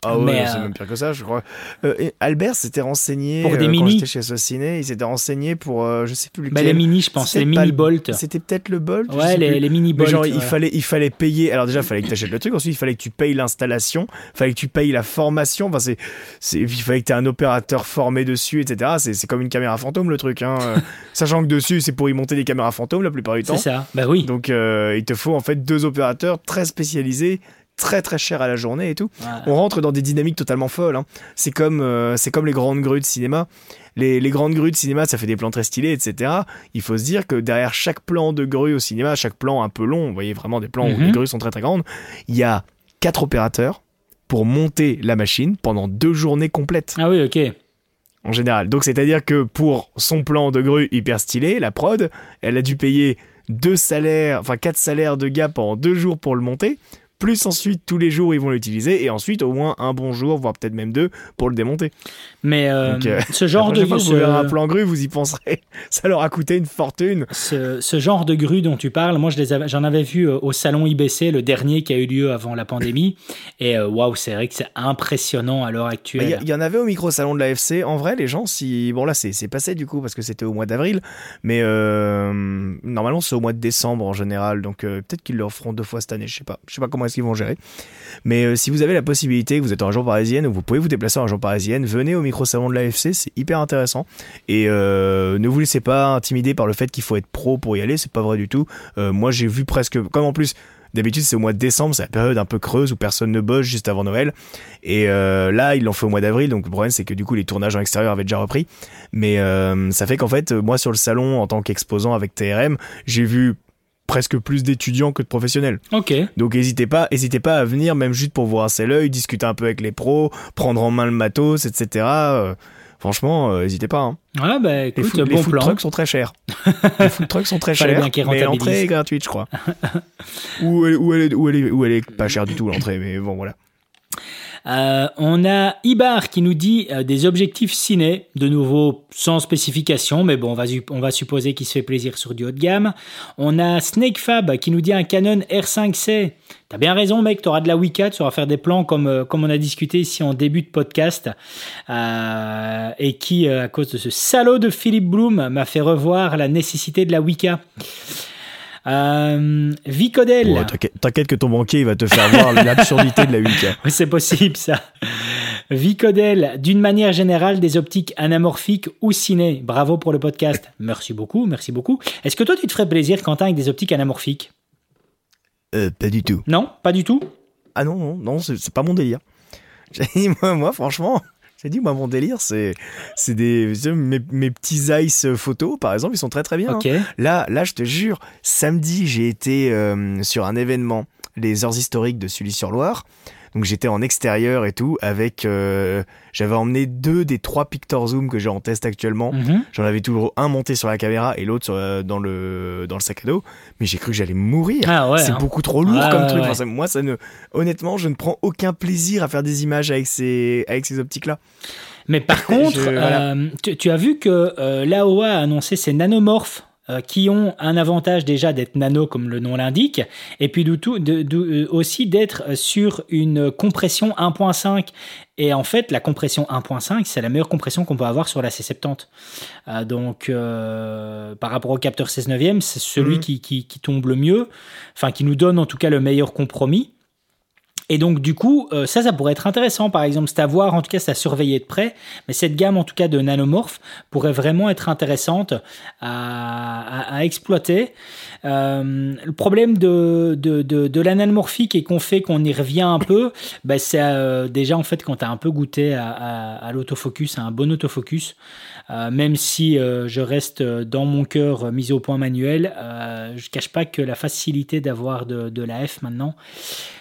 Ah ouais, c'est euh, même pire que ça, je crois. Euh, Albert s'était renseigné Pour des euh, quand mini. j'étais chez il s'était renseigné pour euh, je sais plus lequel. Bah, les mini, je pense, les mini Bolt. C'était peut-être le Bolt. Ouais, les, mini Mais Bolt. genre, il fallait, il fallait payer. Alors déjà, il fallait que tu achètes le truc. Ensuite, il fallait que tu payes l'installation. Il fallait que tu payes la formation. Enfin, c'est, c'est, il fallait que tu aies un opérateur formé dessus, etc. C'est, c'est comme une caméra fantôme, le truc. Hein. Euh, Sachant que dessus, c'est pour y monter des caméras fantômes la plupart du temps. C'est ça. Bah oui. Donc, euh, il te faut en fait deux opérateurs très spécialisés, très très chers à la journée et tout. Voilà. On rentre dans des dynamiques totalement folles. hein. C'est comme, euh, c'est comme les grandes grues de cinéma. Les, les grandes grues de cinéma, ça fait des plans très stylés, etc. Il faut se dire que derrière chaque plan de grue au cinéma, chaque plan un peu long, vous voyez vraiment des plans où Mhm. les grues sont très très grandes, il y a quatre opérateurs pour monter la machine pendant deux journées complètes Ah oui, ok. en général. Donc c'est-à-dire que pour son plan de grue hyper stylé, la prod, elle a dû payer deux salaires, enfin quatre salaires de gars pendant deux jours pour le monter, plus ensuite tous les jours ils vont l'utiliser, et ensuite au moins un bon jour, voire peut-être même deux, pour le démonter. Mais euh, Donc, euh, ce genre de ce, vous verrez un plan grue, vous y penserez. Ça leur a coûté une fortune. ce, ce genre de grue dont tu parles, moi je les avais- j'en avais vu euh, au salon IBC, le dernier qui a eu lieu avant la pandémie. Et waouh, c'est vrai que c'est impressionnant à l'heure Bah, Il actuelle. y, il y en avait au micro-salon de l'AFC. En vrai, les gens, si. Bon, là, c'est passé du coup, parce que c'était au mois d'avril. Mais euh, normalement, c'est au mois de décembre en général. Donc, peut-être qu'ils le feront deux fois cette année. Je sais pas. Je sais pas comment est-ce qu'ils vont gérer. Mais euh, si vous avez la possibilité, que vous êtes en région parisienne, ou vous pouvez vous déplacer en région parisienne, venez au micro-salon de l'AFC. C'est hyper intéressant. Et euh, ne vous laissez pas intimider par le fait qu'il faut être pro pour y aller. C'est pas vrai du tout. Euh, moi, j'ai vu presque. Comme en plus. D'habitude, c'est au mois de décembre, c'est la période un peu creuse où personne ne bosse juste avant Noël. Et là, ils l'ont fait au mois d'avril, donc le problème, c'est que du coup, les tournages en extérieur avaient déjà repris. Mais ça fait qu'en fait, moi, sur le salon, en tant qu'exposant avec TRM, j'ai vu presque plus d'étudiants que de professionnels. Ok. Donc n'hésitez pas, n'hésitez pas à venir, même juste pour vous rincer l'œil, discuter un peu avec les pros, prendre en main le matos, etc. Euh, franchement, euh, n'hésitez pas. hein. Ouais, bah Les, écoute, food, les food plan. trucks sont très chers. les food trucks sont très chers, mais l'entrée est gratuite, je crois. ou, elle, ou, elle ou, elle ou elle est pas chère du tout, l'entrée, mais bon, voilà. Euh, on a Ibar qui nous dit euh, des objectifs ciné, de nouveau sans spécification, mais bon, on va, supposer qu'il se fait plaisir sur du haut de gamme. On a Snakefab qui nous dit un Canon R5C. T'as bien raison, mec, t'auras de la Wii4, tu sauras faire des plans comme, euh, comme on a discuté ici en début de podcast, et qui, à cause de ce salaud de Philippe Bloom, m'a fait revoir la nécessité de la Wika. Euh, Vicodel. T'inquiète- que ton banquier il va te faire voir l'absurdité de la Wii. Oui, c'est possible ça. Vicodel, d'une manière générale, des optiques anamorphiques ou ciné. Bravo pour le podcast. Merci beaucoup, merci beaucoup. Est-ce que toi, tu te ferais plaisir, Quentin, avec des optiques anamorphiques? Euh, pas du tout. Non, pas du tout? Ah non, non, non, c'est pas mon délire. Moi, moi, franchement, j'ai dit, moi, mon délire, c'est c'est des. Mes, mes petits ice photos, par exemple, ils sont très très bien. Hein. Là, là, je te jure, samedi, j'ai été euh, sur un événement, les heures historiques de Sully-sur-Loire. Donc j'étais en extérieur et tout, avec. euh, J'avais emmené deux des trois Pictor Zoom que j'ai en test actuellement. Mhm. J'en avais toujours un monté sur la caméra et l'autre euh, dans, le, dans le sac à dos. Mais j'ai cru que j'allais mourir. Ah ouais. c'est hein. beaucoup trop lourd comme truc. ouais. Enfin, ça- moi, ça ne, honnêtement, je ne prends aucun plaisir à faire des images avec ces, avec ces optiques-là. Mais par contre, Je- voilà. euh, tu, tu as vu que l'AOA a annoncé ces nanomorphes euh, qui ont un avantage déjà d'être nano comme le nom l'indique, et puis du tout, de- de- euh, aussi d'être sur une compression 1.5. Et en fait, la compression 1.5, c'est la meilleure compression qu'on peut avoir sur la C70. Euh, donc, euh, par rapport au capteur 16 neuvième, c'est celui Mhm. qui, qui, qui tombe le mieux, enfin qui nous donne en tout cas le meilleur compromis. Et donc, du coup, euh, ça, ça pourrait être intéressant. Par exemple, c'est à voir, en tout cas, c'est à surveiller de près. Mais cette gamme, en tout cas, de nanomorphes pourrait vraiment être intéressante à, exploiter. Euh, le problème de, de, de, de la nanomorphique et qu'on fait qu'on y revient un peu, bah, c'est euh, déjà, en fait, quand tu as un peu goûté à, l'autofocus, à un bon autofocus, même si euh, je reste dans mon cœur mis au point manuel, euh, je cache pas que la facilité d'avoir de, de la F maintenant,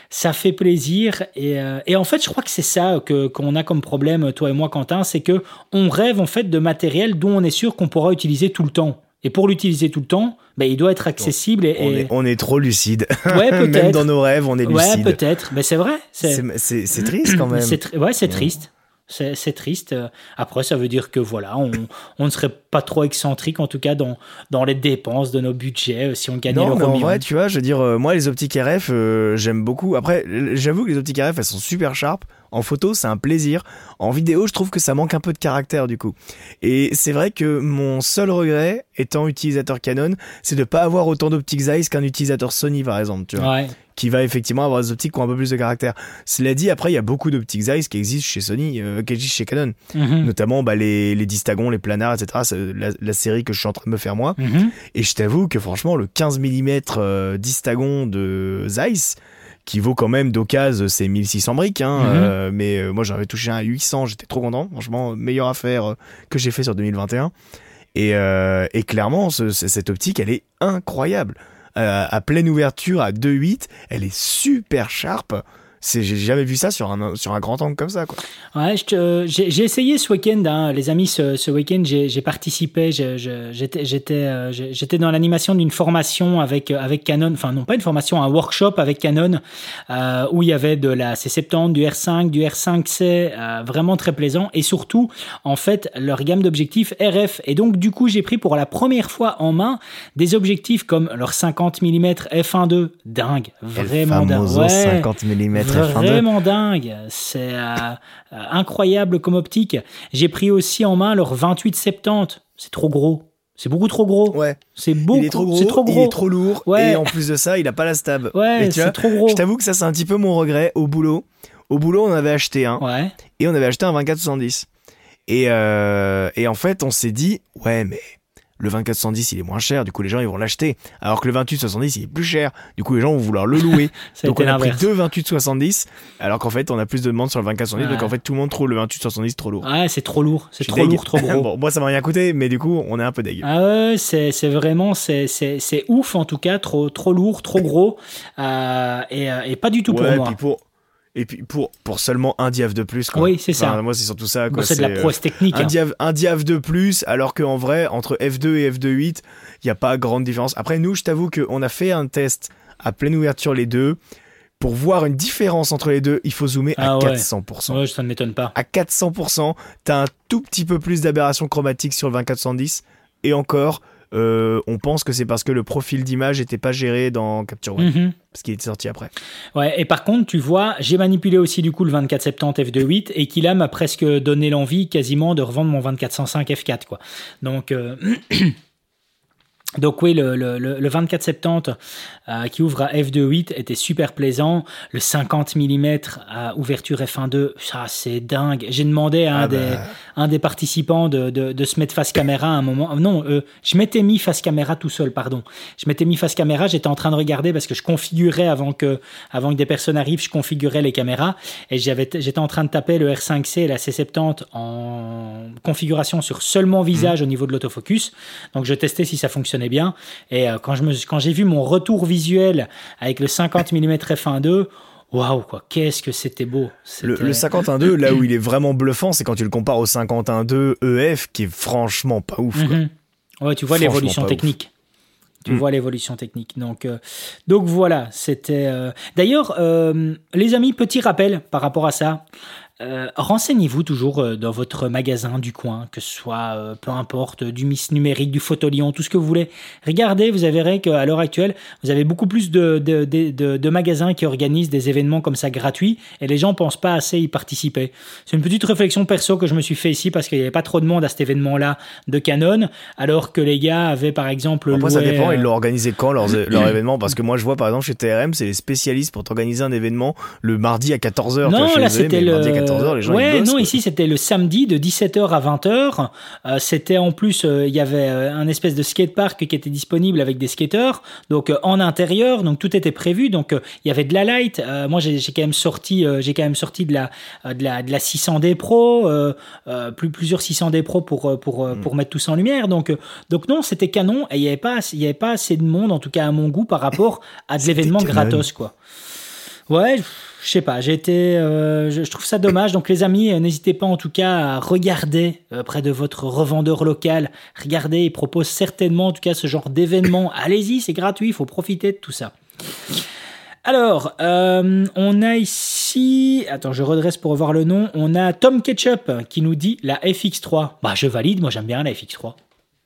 ça fait plaisir et, euh, et en fait je crois que c'est ça que qu'on a comme problème toi et moi Quentin c'est que on rêve en fait de matériel dont on est sûr qu'on pourra utiliser tout le temps et pour l'utiliser tout le temps ben, il doit être accessible et, On, et- est, on est trop lucide. ouais Même peut-être dans nos rêves, on est ouais lucide. peut-être mais c'est vrai c'est triste quand même. c'est ouais c'est Ouais. triste C'est triste. Après, ça veut dire que voilà, on, on, ne serait pas trop excentrique, en tout cas dans, dans les dépenses de nos budgets, si on gagnait non, mais en vrai, tu vois, je veux dire, moi, les optiques RF, j'aime beaucoup. Après, j'avoue que les optiques RF, elles sont super sharp. En photo, c'est un plaisir. En vidéo, je trouve que ça manque un peu de caractère du coup. Et c'est vrai que mon seul regret, étant utilisateur Canon, c'est de pas avoir autant d'optiques Zeiss qu'un utilisateur Sony par exemple, tu vois. Qui va effectivement avoir des optiques qui ont un peu plus de caractère. Cela dit, après, il y a beaucoup d'optiques Zeiss qui existent chez Sony, euh, qui existent chez Canon. Mhm. Notamment bah, les, les distagons, les planars, etc. C'est la, série que je suis en train de me faire moi. Mhm. Et je t'avoue que franchement, le 15 mm euh, distagon de Zeiss, qui vaut quand même d'occasion c'est 1600 briques hein, mhm. euh, mais euh, moi j'avais touché un 800 j'étais trop content franchement meilleure affaire que j'ai fait sur 2021 et, et clairement cette optique elle est incroyable à pleine ouverture à 2.8 elle est super sharp j'ai jamais vu ça sur un, sur un grand angle comme ça. Quoi. Ouais, j'ai essayé ce week-end, hein, les amis, ce, ce week-end, j'ai participé, j'étais euh, j'étais dans l'animation d'une formation avec, avec Canon, enfin non pas une formation, un workshop avec Canon, euh, où il y avait de la C70, du R5, du R5C, euh, vraiment très plaisant, et surtout, en fait, leur gamme d'objectifs RF. Et donc, du coup, j'ai pris pour la première fois en main des objectifs comme leur 50 mm f1.2, dingue, vraiment dingue. Ouais, 50 mm vraiment dingue. C'est euh, euh, incroyable comme optique. J'ai pris aussi en main leur 28-70. C'est trop gros. C'est beaucoup trop gros. Ouais. C'est beaucoup. Il est trop gros. trop gros. Il est trop lourd. Ouais. Et en plus de ça, il a pas la stab. Ouais, c'est trop gros. Je t'avoue que ça, c'est un petit peu mon regret au boulot. Au boulot, on avait acheté un. Ouais. Et on avait acheté un 24-70. Et, euh, et en fait, on s'est dit, ouais, mais le 24-70 il est moins cher, du coup les gens ils vont l'acheter. Alors que le 28-70 il est plus cher, du coup les gens vont vouloir le louer. donc on a pris deux 28-70, alors qu'en fait on a plus de demandes sur le 24-70, donc en fait tout le monde trouve le 28-70 trop lourd. Ouais, c'est trop lourd, c'est trop lourd, trop gros. bon, moi ça m'a rien coûté, mais du coup on est un peu dégueu. Ah ouais, c'est, vraiment, c'est, c'est, ouf en tout cas, trop, trop lourd, trop gros, euh, et, euh, et, pas du tout pour moi. pour et puis pour, pour seulement un diave de plus. Quoi. Oui, c'est ça. Moi, c'est surtout ça. c'est de la prouesse technique. Un, hein. un diave de plus, alors qu'en vrai, entre F2 et F2.8, il n'y a pas grande différence. Après, nous, je t'avoue qu'on a fait un test à pleine ouverture les deux. Pour voir une différence entre les deux, il faut zoomer à 400%. Ah ouais, ça ne m'étonne pas. À 400%, t'as un tout petit peu plus d'aberration chromatique sur le 2410. Et encore, euh, on pense que c'est parce que le profil d'image n'était pas géré dans Capture One, mhm. parce qu'il était sorti après. Ouais, et par contre, tu vois, j'ai manipulé aussi du coup le 2470 f2.8 et qu'il m'a presque donné l'envie quasiment de revendre mon 2405 f4 quoi. Donc euh, Donc oui, le, le, le 2470 euh, qui ouvre à f2.8 était super plaisant. Le 50 mm à ouverture f1.2, ça c'est dingue. J'ai demandé à un, ah des, bah. un des participants de, de, de, se mettre face caméra à un moment. Non, euh, je m'étais mis face caméra tout seul, pardon. Je m'étais mis face caméra, j'étais en train de regarder parce que je configurais avant que, avant que des personnes arrivent, je configurais les caméras et j'avais, j'étais en train de taper le R5C et la C70 en configuration sur seulement visage mmh. au niveau de l'autofocus. Donc je testais si ça fonctionnait bien. Et euh, quand, je me, quand j'ai vu mon retour visuel avec le 50 mm f1.2, waouh, quoi, qu'est-ce que c'était beau. Le, le 51.2, là où il est vraiment bluffant, c'est quand tu le compares au 51.2 EF, qui est franchement pas ouf. Mhm. Ouais, tu vois l'évolution technique. Tu mm. vois l'évolution technique. Donc, euh, donc voilà, c'était. Euh, d'ailleurs, les amis, petit rappel par rapport à ça. Euh, renseignez-vous toujours euh, dans votre magasin du coin, que ce soit euh, peu importe du Miss numérique, du Photolion, tout ce que vous voulez. Regardez, vous verrez qu'à l'heure actuelle, vous avez beaucoup plus de, de, de, de, magasins qui organisent des événements comme ça gratuits et les gens pensent pas assez y participer. C'est une petite réflexion perso que je me suis fait ici parce qu'il n'y avait pas trop de monde à cet événement-là de Canon, alors que les gars avaient par exemple. Après, ça dépend, ils l'ont organisé quand leur, leur événement Parce que moi, je vois par exemple chez TRM, c'est les spécialistes pour organiser un événement le mardi à 14h. Non, là, c'était le ouais, non, ici c'était le samedi de 17h à 20h. Euh, c'était en plus, euh, il y avait euh, un espèce de skatepark qui était disponible avec des skateurs, donc en intérieur, donc tout était prévu. Donc il y avait de la light. moi, j'ai quand même sorti, j'ai quand même sorti de la de la de la 600D Pro, plus plusieurs 600D Pro pour pour hmm. pour mettre tout ça en lumière. Donc donc non, c'était canon et il y avait pas il y avait pas assez de monde en tout cas à mon goût par rapport à de l'événement gratos quoi. Ouais, je sais pas, j'ai été, euh, je, trouve ça dommage. Donc les amis, euh, n'hésitez pas en tout cas à regarder euh, près de votre revendeur local. Regardez, il propose certainement en tout cas ce genre d'événement. Allez-y, c'est gratuit, il faut profiter de tout ça. Alors, euh, on a ici, attends, je redresse pour revoir le nom. On a Tom Ketchup qui nous dit la FX3. Bah, je valide. Moi, j'aime bien la FX3.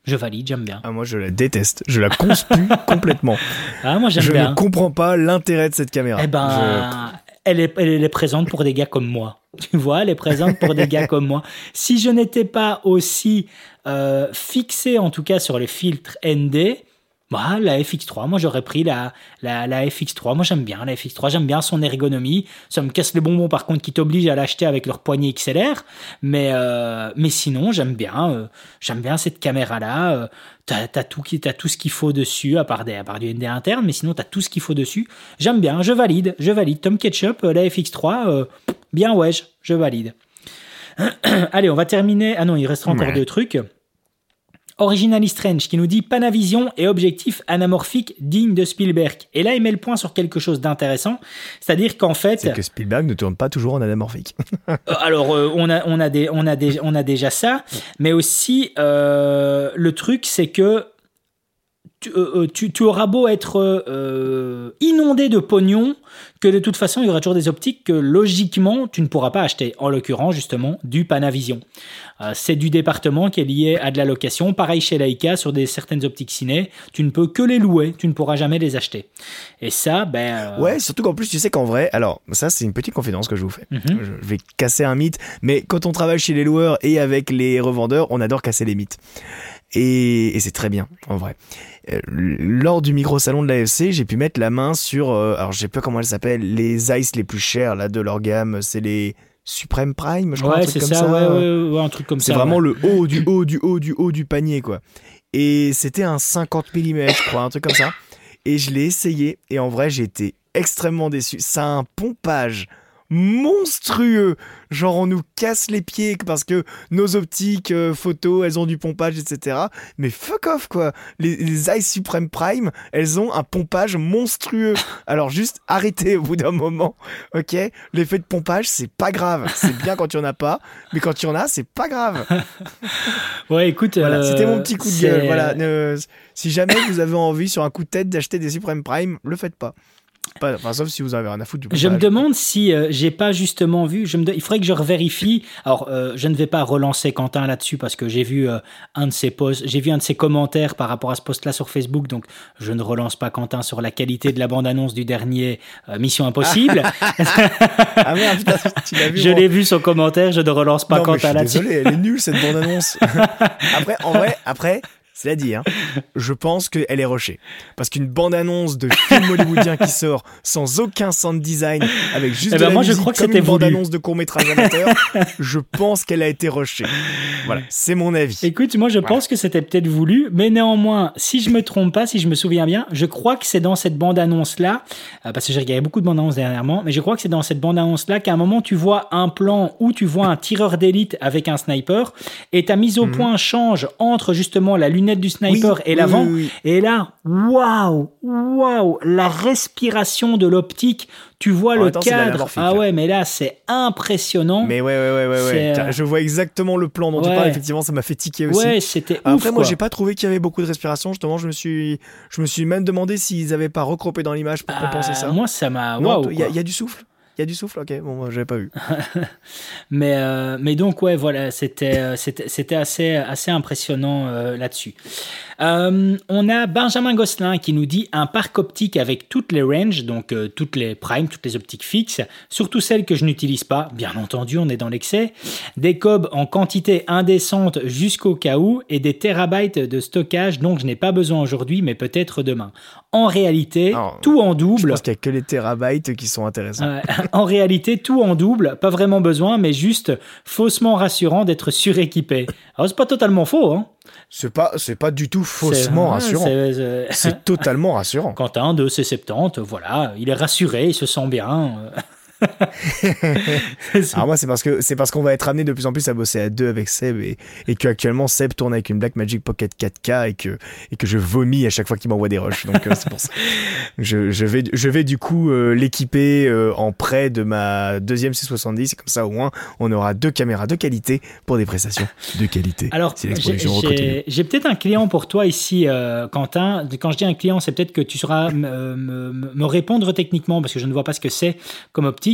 Je valide, j'aime bien. Ah, moi, je la déteste. Je la conspue complètement. Ah, moi, j'aime Je bien. ne comprends pas l'intérêt de cette caméra. Eh ben, elle, est, elle est présente pour des gars comme moi. Tu vois, elle est présente pour des gars comme moi. Si je n'étais pas aussi euh, fixé, en tout cas, sur les filtres ND, bah, la FX3, moi j'aurais pris la, la, la FX3. Moi j'aime bien la FX3, j'aime bien son ergonomie. Ça me casse les bonbons par contre qui t'obligent à l'acheter avec leur poignée XLR. Mais, euh, mais sinon j'aime bien, euh, j'aime bien cette caméra-là. Euh, t'as, t'as tout, qui- t'as tout ce qu'il faut dessus, à part, des, à part du ND interne, mais sinon t'as tout ce qu'il faut dessus. J'aime bien, je valide, je valide. Tom Ketchup, euh, la FX3, euh, bien ouais, je- je valide. Allez, on va terminer. Ah non, il restera encore Ouais. deux trucs. Originally Strange qui nous dit Panavision et objectif anamorphique digne de Spielberg. Et là, il met le point sur quelque chose d'intéressant, c'est-à-dire qu'en fait, C'est que Spielberg ne tourne pas toujours en anamorphique. euh, alors euh, on a on a des on a des on a déjà ça, mais aussi euh, le truc c'est que tu, euh, euh, tu, tu auras beau être euh, inondé de pognon, que de toute façon il y aura toujours des optiques que logiquement tu ne pourras pas acheter. En l'occurrence justement du Panavision. Euh, c'est du département qui est lié à de la location. Pareil chez Leica sur des certaines optiques ciné, tu ne peux que les louer, tu ne pourras jamais les acheter. Et ça, ben Ouais, surtout qu'en plus, tu sais qu'en vrai, alors, ça, c'est une petite confidence que je vous fais. Mhm. Je vais casser un mythe, mais quand on travaille chez les loueurs et avec les revendeurs, on adore casser les mythes. Et, et c'est très bien, en vrai. Euh, lors du micro-salon de l'AFC, j'ai pu mettre la main sur, euh, alors je sais pas comment elle s'appelle, les Ice les plus chers là de leur gamme, c'est les Supreme Prime, je crois, un ouais, truc c'est comme ça, ça. ouais, ouais, ouais, un truc comme ça. C'est vraiment ouais. le haut du haut du haut du haut du panier, quoi. Et c'était un 50 mm, je crois, un truc comme ça. Et je l'ai essayé, et en vrai, j'ai été extrêmement déçu. Ça a un pompage monstrueux. Genre, on nous casse les pieds parce que nos optiques euh, photos, elles ont du pompage, etc. Mais fuck off, quoi. Les, les Ice Supreme Prime, elles ont un pompage monstrueux. Alors, juste arrêtez au bout d'un moment, ok? L'effet de pompage, c'est pas grave. C'est bien quand il y en a pas, mais quand il y en a, c'est pas grave. Ouais, écoute, Voilà, euh, c'était mon petit coup de gueule. Voilà, si jamais vous avez envie sur un coup de tête d'acheter des Supreme Prime, le faites pas. Pas- enfin, sauf si vous avez rien à foutre du Je me demande si euh, j'ai pas justement vu. Je me de- Il faudrait que je revérifie. Alors, euh, je ne vais pas relancer Quentin là-dessus parce que j'ai vu euh, un de ses posts, j'ai vu un de ses commentaires par rapport à ce post-là sur Facebook. Donc, je ne relance pas Quentin sur la qualité de la bande-annonce du dernier euh, Mission Impossible. Ah merde, putain, tu l'as vu je l'ai vu son commentaire. Je ne relance pas Non, Quentin suis là-dessus. désolé, elle est nulle cette bande-annonce. après, en vrai, après, à dire, hein, je pense qu'elle est rushée. Parce qu'une bande-annonce de film hollywoodien qui sort sans aucun sound design, avec juste Eh de ben la moi, je crois que comme une bande-annonce de court-métrage amateur, je pense qu'elle a été rushée. Voilà, c'est mon avis. Écoute, moi je pense que c'était peut-être voulu, mais néanmoins, si je me trompe pas, si je me souviens bien, je crois que c'est dans cette bande-annonce-là, euh, parce que j'ai regardé beaucoup de bandes-annonces dernièrement, mais je crois que c'est dans cette bande-annonce-là qu'à un moment tu vois un plan où tu vois un tireur d'élite avec un sniper, et ta mise au point change entre justement la lunette du sniper Oui, et l'avant, oui, oui. et là, waouh, waouh, la respiration de l'optique, tu vois En le temps, cadre, ah ouais, mais là c'est impressionnant. Mais ouais, ouais, ouais, ouais, euh, Je vois exactement le plan dont tu parles, effectivement, ça m'a fait tiquer aussi. Ouais, c'était Après, ouf, moi, j'ai pas trouvé qu'il y avait beaucoup de respiration. Justement, je me suis, je me suis même demandé s'ils avaient pas recropé dans l'image pour compenser Ah, ça. Moi, ça m'a. Il y, quoi. il y a du souffle. Il y a du souffle, ok. Bon, moi, j'avais pas vu. Mais, euh, mais donc, ouais, voilà, c'était, euh, c'était, c'était assez, assez impressionnant euh, là-dessus. On a Benjamin Gosselin qui nous dit un parc optique avec toutes les ranges, donc toutes les primes, toutes les optiques fixes, surtout celles que je n'utilise pas. Bien entendu, on est dans l'excès. Des cobs en quantité indécente jusqu'au cas où et des terabytes de stockage dont je n'ai pas besoin aujourd'hui, mais peut-être demain. En réalité, tout en Je double. pense qu'il y a que les terabytes qui sont intéressants. En réalité, tout en double, pas vraiment besoin, mais juste faussement rassurant d'être suréquipé. Alors, c'est pas totalement faux, hein. C'est pas, c'est pas du tout faussement C'est- rassurant. c'est- c'est- C'est totalement rassurant. Quentin de C70, voilà, il est rassuré, il se sent bien. Alors moi c'est parce que c'est parce qu'on va être amené de plus en plus à bosser à deux avec Seb et, et que actuellement Seb tourne avec une Blackmagic Pocket 4K et que et que je vomis à chaque fois qu'il m'envoie des rushs donc euh, c'est pour ça. Je, je, vais je vais du coup euh, l'équiper euh, en prêt de ma deuxième C70 comme ça au moins on aura deux caméras de qualité pour des prestations de qualité. Alors j'ai peut-être un client pour toi ici Quentin. Quand je dis un client c'est peut-être que tu sauras me répondre techniquement parce que je ne vois pas ce que c'est comme optique.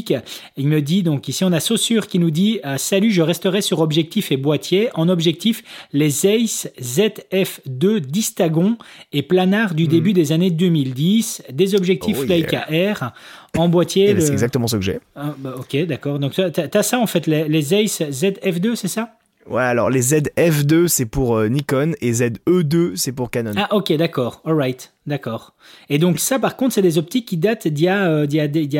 Il me dit donc ici on a Saussure qui nous dit euh, salut je resterai sur objectif et boîtier en objectif les Zeiss ZF2 Distagon et planar du hmm. début des années 2010 des objectifs oh, Leica R en boîtier. Eh ben, c'est exactement ce que j'ai. Ah, bah, ok d'accord donc tu as, ça en fait les, les Zeiss ZF2 c'est ça? Ouais, alors les ZF2 c'est pour euh, Nikon et ZE2 c'est pour Canon. Ah ok, d'accord, alright, d'accord. Et donc ça par contre c'est des optiques qui datent d'il y, euh, y, y, y,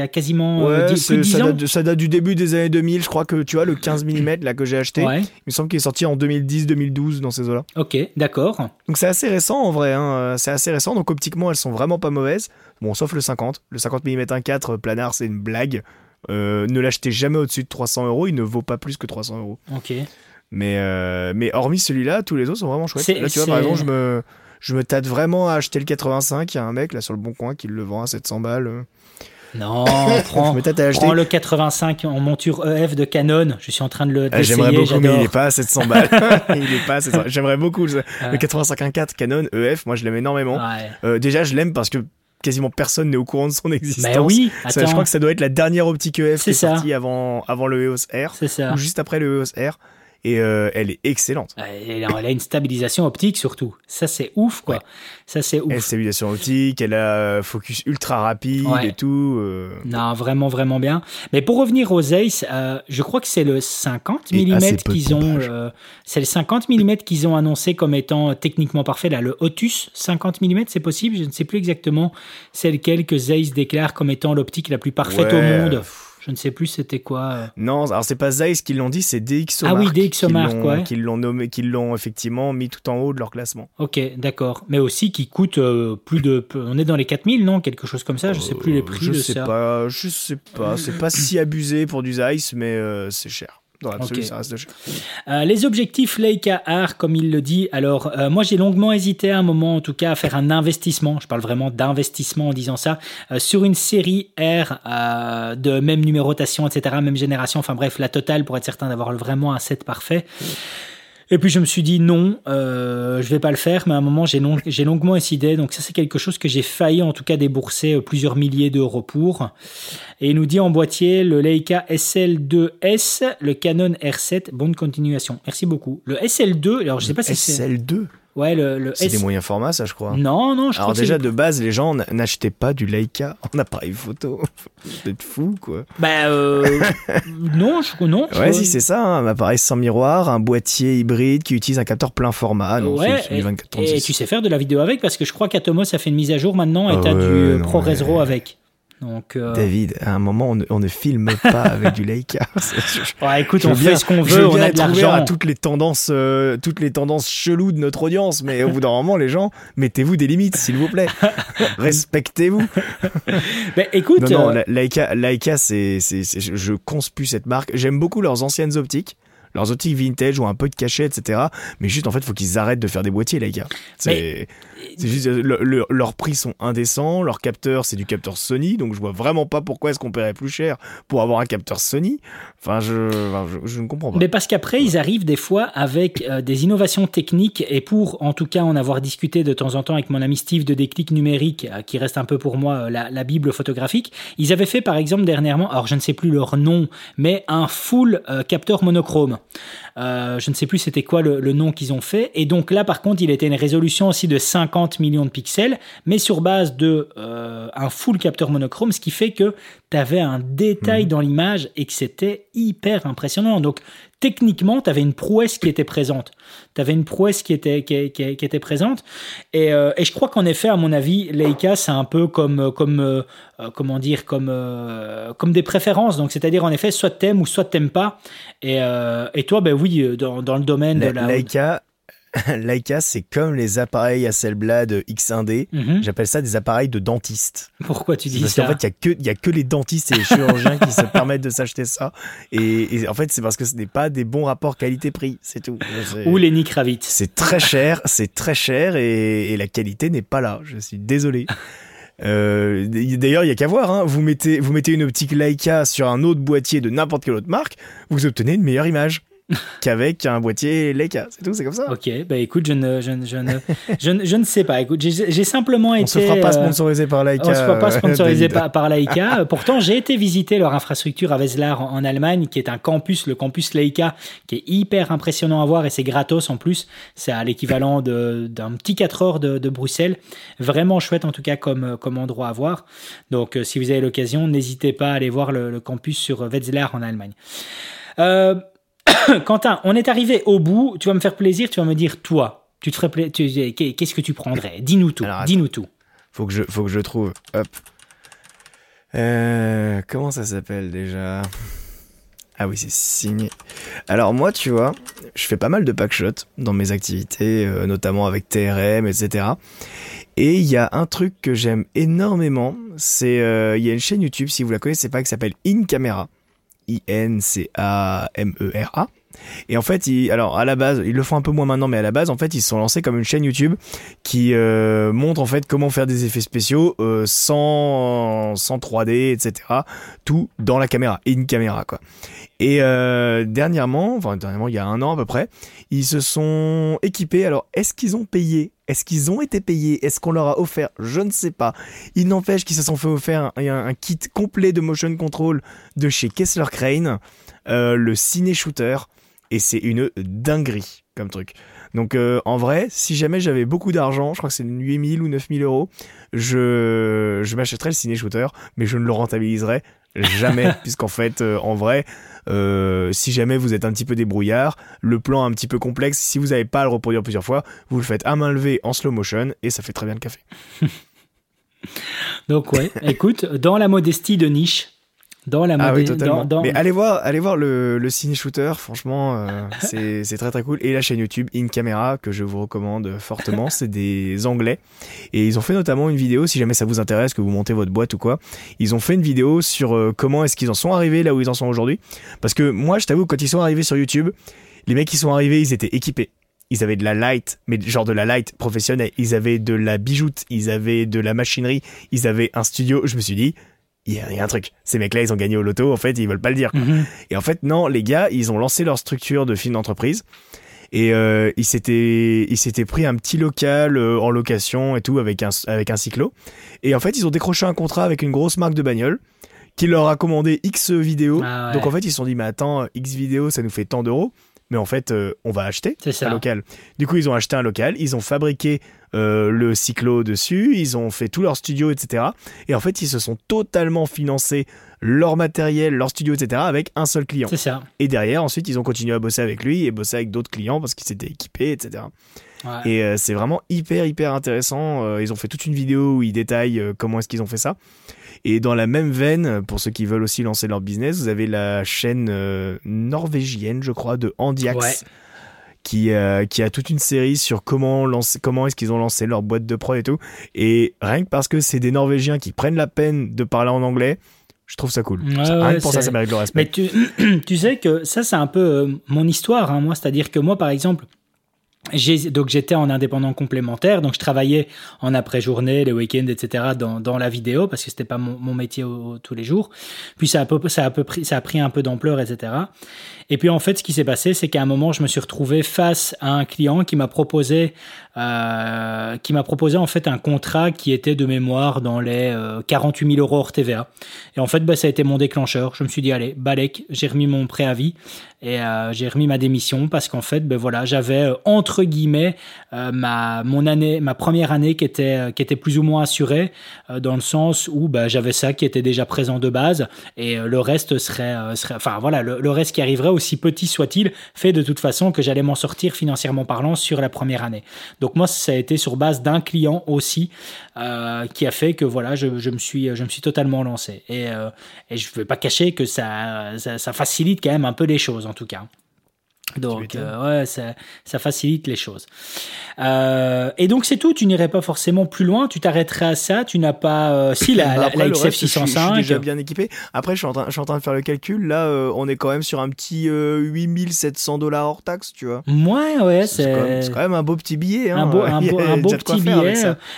a quasiment euh, ouais, 10, ça ans date, Ça date du début des années 2000, je crois que tu vois le 15 mm là que j'ai acheté, il me semble qu'il est sorti en 2010-2012 dans ces eaux-là. Ok, d'accord. Donc c'est assez récent en vrai, hein. c'est assez récent, donc optiquement elles sont vraiment pas mauvaises. Bon, sauf le 50, le 50 mm 1.4 planar c'est une blague. Euh, ne l'achetez jamais au-dessus de 300 euros, il ne vaut pas plus que 300 euros. Ok. Mais, euh, mais hormis celui-là, tous les autres sont vraiment chouettes. Là, tu vois, par exemple, je me, je me tâte vraiment à acheter le 85. Il y a un mec là sur le bon coin qui le vend à 700 balles. Non, prends, je me tâte à acheter. le 85 en monture EF de Canon. Je suis en train de le. Ah, J'aimerais beaucoup, mais il n'est pas à 700 balles. il est pas J'aimerais beaucoup le, 85 Canon EF. Moi, je l'aime énormément. Euh, déjà, je l'aime parce que quasiment personne n'est au courant de son existence. Bah oui, je crois que ça doit être la dernière optique EF qui est sortie avant, avant le EOS R. C'est ça. Ou juste après le EOS R et euh, elle est excellente. Elle a, une stabilisation optique surtout. Ça c'est ouf quoi. Ça c'est ouf. Elle a une stabilisation optique, elle a euh, focus ultra rapide et tout. Euh. Non, vraiment vraiment bien. Mais pour revenir aux Ace, je crois que c'est le 50 mm qu'ils ont c'est le 50 mm qu'ils ont annoncé comme étant techniquement parfait là, le Otus 50 mm, c'est possible, je ne sais plus exactement c'est lequel que Zeiss déclare comme étant l'optique la plus parfaite au monde. Je ne sais plus c'était quoi. Euh. Non, alors c'est pas Zeiss qui l'ont dit, c'est DxOMark. Ah oui, DxOMark, ouais. Qui l'ont nommé, qui l'ont effectivement mis tout en haut de leur classement. Ok, d'accord. Mais aussi qui coûte euh, plus de. On est dans les 4000, non Quelque chose comme ça Je sais plus les prix je de sais Pas, je sais pas. C'est pas si abusé pour du Zeiss, mais euh, c'est cher. Euh, les objectifs Leica R, comme il le dit, alors euh, moi j'ai longuement hésité à un moment en tout cas à faire un investissement, je parle vraiment d'investissement en disant ça, euh, sur une série R de même numérotation, etc., même génération, enfin bref, la totale pour être certain d'avoir vraiment un set parfait. Et puis je me suis dit non, euh, je vais pas le faire, mais à un moment j'ai long, longuement décidé. Donc ça c'est quelque chose que j'ai failli en tout cas débourser euh, plusieurs milliers d'euros pour. Et il nous dit en boîtier le Leica SL2S, le Canon R7, bonne continuation. Merci beaucoup. Le SL2, alors je sais pas si c'est... SL2 Ouais, le, c'est des moyens formats, ça, je crois. Non, non, je Alors déjà, de base, les gens n'achetaient pas du Leica en appareil photo. Vous êtes fou, quoi. Bah, euh, non, je, non. ouais, si, c'est ça, hein, un appareil sans miroir, un boîtier hybride qui utilise un capteur plein format. Non, ouais, et, 24, et, tu sais faire de la vidéo avec, parce que je crois qu'Atomos a fait une mise à jour maintenant et ah t'as du ProRes RAW avec. Donc, euh, David, à un moment, on ne, filme pas avec du Leica. ouais, écoute, on fait ce qu'on veut, on a de l'argent. à toutes les tendances, euh, toutes les tendances cheloues de notre audience, mais au bout d'un moment, les gens, mettez-vous des limites, s'il vous plaît. Respectez-vous. ben, écoute, non, non, euh, Leica, Leica, c'est, je conspue cette marque. J'aime beaucoup leurs anciennes optiques leurs optiques vintage ou un peu de cachet, etc. Mais juste, en fait, faut qu'ils arrêtent de faire des boîtiers, les gars. C'est juste, leurs prix sont indécents, leur capteur, c'est du capteur Sony, donc je vois vraiment pas pourquoi est-ce qu'on paierait plus cher pour avoir un capteur Sony. Enfin, je, je, ne comprends pas. Mais parce qu'après, ils arrivent des fois avec euh, des innovations techniques, et pour, en tout cas, en avoir discuté de temps en temps avec mon ami Steve de Déclic Numérique, euh, qui reste un peu pour moi euh, la, la, Bible photographique, ils avaient fait, par exemple, dernièrement, alors je ne sais plus leur nom, mais un full capteur monochrome. Euh, je ne sais plus c'était quoi le, nom qu'ils ont fait. Et donc là, par contre, il était une résolution aussi de 50 millions de pixels, mais sur base de euh, un full capteur monochrome, ce qui fait que tu avais un détail mhm. dans l'image et que c'était hyper impressionnant. Donc techniquement, tu avais une prouesse qui était présente. Tu avais une prouesse qui était, qui, était présente. Et, euh, et je crois qu'en effet, à mon avis, Leica, c'est un peu comme, comme euh, comment dire, comme, euh, comme des préférences. Donc, c'est-à-dire, en effet, soit t'aimes ou soit t'aimes pas. Et, et toi, ben oui, dans, dans le domaine de la. Leica, Leica, c'est comme les appareils Hasselblad X1D. Mhm. J'appelle ça des appareils de dentiste. Pourquoi tu dis Parce ça qu'en fait, il y a que a les dentistes et les chirurgiens qui se permettent de s'acheter ça. Et, et en fait, c'est parce que ce n'est pas des bons rapports qualité-prix, c'est tout. Ou Lenny Kravitz. C'est très cher, c'est très cher et, et la qualité n'est pas là. Je suis désolé. Euh, D'ailleurs, il y a qu'à voir. hein. Vous mettez vous mettez une optique Leica sur un autre boîtier de n'importe quelle autre marque, vous obtenez une meilleure image qu'avec un boîtier Leica. C'est tout, c'est comme ça. Ok, bah écoute, je ne, je, ne- je ne, je, ne, je ne sais pas. Écoute, j'ai j'ai simplement été. On se fera pas euh, sponsorisé par Leica. On se fera pas euh, sponsorisé David. par, par Leica. Euh, Pourtant, j'ai été visiter leur infrastructure à Wetzlar en, en Allemagne, qui est un campus, le campus Leica, qui est hyper impressionnant à voir et c'est gratos en plus. C'est à l'équivalent de- d'un petit 4 heures de, de Bruxelles. Vraiment chouette en tout cas comme, comme endroit à voir. Donc, si vous avez l'occasion, n'hésitez pas à aller voir le, le campus sur Wetzlar en Allemagne. Euh, Quentin, on est arrivé au bout. Tu vas me faire plaisir. Tu vas me dire toi. Tu te ferais pla- tu- Qu'est-ce que tu prendrais? Dis-nous tout. Dis-nous tout. Faut que je, faut que je trouve. Hop. Euh, comment ça s'appelle déjà? Ah oui, c'est signé. Alors moi, tu vois, je fais pas mal de packshots dans mes activités, euh, notamment avec TRM, etc. Et il y a un truc que j'aime énormément, c'est euh, il y a une chaîne YouTube, si vous la connaissez pas, qui s'appelle In Camera. I-N-C-A-M-E-R-A. Et en fait, ils, alors à la base, ils le font un peu moins maintenant, mais à la base, en fait, ils se sont lancés comme une chaîne YouTube qui euh, montre en fait comment faire des effets spéciaux euh, sans, sans 3D, etc. Tout dans la caméra, in caméra quoi. Et euh, dernièrement, enfin dernièrement, il y a un an à peu près, ils se sont équipés. Alors, est-ce qu'ils ont payé? Est-ce qu'ils ont été payés? Est-ce qu'on leur a offert? Je ne sais pas. Il n'empêche qu'ils se sont fait offrir un, un- kit complet de motion control de chez Kessler Crane, le Ciné Shooter, et c'est une dinguerie comme truc. Donc euh, en vrai, si jamais j'avais beaucoup d'argent, je crois que c'est 8000 ou 9000 euros, je, je m'achèterais le Ciné Shooter, mais je ne le rentabiliserais jamais, puisqu'en fait, euh, en vrai, euh, si jamais vous êtes un petit peu débrouillard, le plan un petit peu complexe, si vous n'avez pas à le reproduire plusieurs fois, vous le faites à main levée en slow motion et ça fait très bien le café. Donc ouais, écoute, dans la modestie de niche, dans la Ah oui, totalement. dans, dans- Mais allez voir, allez voir le, le ciné shooter, franchement, euh, c'est c'est très très cool. Et la chaîne YouTube In Camera que je vous recommande fortement, c'est des Anglais et ils ont fait notamment une vidéo, si jamais ça vous intéresse, que vous montez votre boîte ou quoi, ils ont fait une vidéo sur euh, comment est-ce qu'ils en sont arrivés là où ils en sont aujourd'hui. Parce que moi, je t'avoue, quand ils sont arrivés sur YouTube, les mecs qui sont arrivés, ils étaient équipés. Ils avaient de la light, mais genre de la light professionnelle. Ils avaient de la bijoute, ils avaient de la machinerie, ils avaient un studio. Je me suis dit, il y, a- il y a un truc. Ces mecs-là, ils ont gagné au loto, en fait, ils veulent pas le dire. quoi. Mhm. Et en fait, non, les gars, ils ont lancé leur structure de film d'entreprise. Et euh, ils s'étaient ils s'étaient pris un petit local euh, en location et tout avec un avec un cyclo. Et en fait, ils ont décroché un contrat avec une grosse marque de bagnole qui leur a commandé X vidéos. Ah ouais. Donc en fait, ils se sont dit mais attends, X vidéos, ça nous fait tant d'euros. Mais en fait, euh, on va acheter un local. Du coup, ils ont acheté un local, ils ont fabriqué euh, le cyclo dessus, ils ont fait tout leur studio, etc. Et en fait, ils se sont totalement financés leur matériel, leur studio, etc. avec un seul client. C'est ça. Et derrière, ensuite, ils ont continué à bosser avec lui et bosser avec d'autres clients parce qu'ils s'étaient équipés, etc. Ouais. Et euh, c'est vraiment hyper, hyper intéressant. Ils ont fait toute une vidéo où ils détaillent comment est-ce qu'ils ont fait ça. Et dans la même veine, pour ceux qui veulent aussi lancer leur business, vous avez la chaîne euh, norvégienne, je crois, de Andiax. Ouais. Qui, euh, qui a toute une série sur comment, lancer, comment est-ce qu'ils ont lancé leur boîte de prod et tout. Et rien que parce que c'est des Norvégiens qui prennent la peine de parler en anglais, je trouve ça cool. Ouais, rien ouais, que pour ça, ça mérite le respect. Mais tu, tu sais que ça, c'est un peu euh, mon histoire, hein, moi. C'est-à-dire que moi, par exemple, donc j'étais en indépendant complémentaire, donc je travaillais en après-journée, les week-ends, etc. dans, la vidéo parce que c'était pas mon, métier tous les jours. Puis ça a, peu, ça, a peu ça a pris un peu d'ampleur, etc. Et puis en fait, ce qui s'est passé, c'est qu'à un moment, je me suis retrouvé face à un client qui m'a proposé, euh, qui m'a proposé en fait un contrat qui était de mémoire dans les euh, 48 000 euros hors TVA. Et en fait, bah, ça a été mon déclencheur. Je me suis dit, allez, balèque, j'ai remis mon préavis et euh, j'ai remis ma démission parce qu'en fait, ben voilà, j'avais euh, entre guillemets euh, ma mon année, ma première année qui était euh, qui était plus ou moins assurée euh, dans le sens où ben, j'avais ça qui était déjà présent de base et euh, le reste serait euh, serait, enfin voilà, le, le reste qui arriverait aussi petit soit-il fait de toute façon que j'allais m'en sortir financièrement parlant sur la première année. Donc moi, ça a été sur base d'un client aussi euh, qui a fait que voilà, je, me suis totalement lancé et euh, je ne vais pas cacher que ça facilite quand même un peu les choses en tout cas. Donc, euh, ouais, ça, ça facilite les choses. Euh, et donc, c'est tout. Tu n'irais pas forcément plus loin. Tu t'arrêterais à ça. Tu n'as pas. euh, si, la, Bah après, la le reste, je suis- Je suis 605. déjà bien équipé. Après, je suis en train, je suis en train de faire le calcul. Là, euh, on est quand même sur un petit euh, 8700 dollars hors taxe, tu vois. Ouais, ouais, C'est quand, quand même un beau petit billet. Hein. un beau, un beau, un petit billet.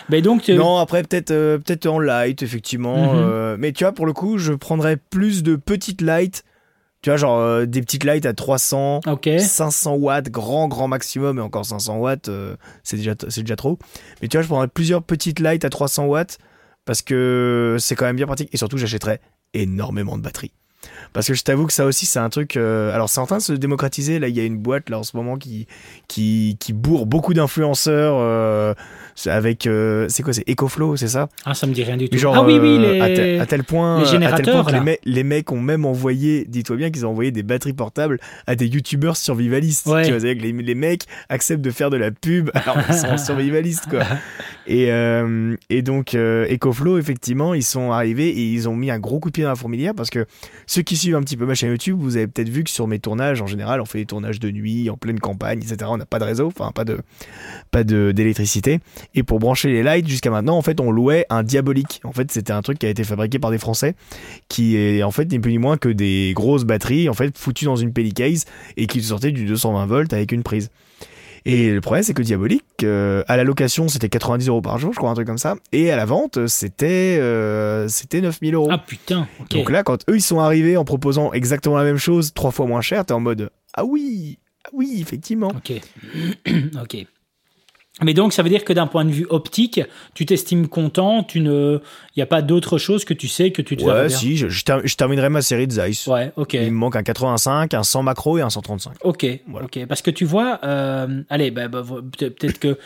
Ben donc, tu- Non, après peut-être euh, peut-être en light effectivement. Euh, mais tu vois pour le coup, je prendrais plus de petites lights. Tu vois genre euh, des petites lights à 300, ok. 500 watts, grand grand maximum et encore 500 watts, euh, c'est déjà c'est déjà trop. Mais tu vois, je prendrais plusieurs petites lights à 300 watts parce que c'est quand même bien pratique et surtout j'achèterais énormément de batteries. Parce que je t'avoue que ça aussi c'est un truc. euh, alors c'est en train de se démocratiser. Là il y a une boîte là en ce moment qui qui, qui bourre beaucoup d'influenceurs euh, avec euh, c'est quoi c'est EcoFlow c'est ça? Ah, ça me dit rien du tout. Genre, ah oui, oui, les... à, tel, à tel point, les point mecs- les mecs ont même envoyé, dis-toi bien qu'ils ont envoyé des batteries portables à des youtubeurs survivalistes. Ouais. Tu vois, c'est-à-dire que les, les mecs acceptent de faire de la pub alors qu'ils sont survivalistes, quoi. Et, et donc, EcoFlow, effectivement, ils sont arrivés et ils ont mis un gros coup de pied dans la fourmilière parce que ceux qui suivent un petit peu ma chaîne YouTube, vous avez peut-être vu que sur mes tournages, en général, on fait des tournages de nuit, en pleine campagne, etc. On n'a pas de réseau, enfin, pas de, pas de, d'électricité. Et pour brancher les lights, jusqu'à maintenant, en fait, on louait un diabolique. En fait, c'était un truc qui a été fabriqué par des Français, qui est en fait ni plus ni moins que des grosses batteries, en fait, foutues dans une pellicase et qui sortaient du 220 volts avec une prise. Et le problème, c'est que Diabolique, euh, à la location, c'était 90 euros par jour, je crois, un truc comme ça. Et à la vente, c'était euh, c'était 9000 euros. Ah putain, ok. Donc là, quand eux, ils sont arrivés en proposant exactement la même chose, trois fois moins cher, t'es en mode Ah oui, ah oui, effectivement. Ok. ok. Mais donc, ça veut dire que d'un point de vue optique, tu t'estimes content, tu ne, il n'y a pas d'autre chose que tu sais que tu te Ouais, si, je, je ter- je terminerai ma série de Zeiss. Ouais, ok. Il me manque un 85, un 100 macro et un 135. Ok, Voilà. ok. Parce que tu vois, euh, allez, bah, bah, peut-être que euh,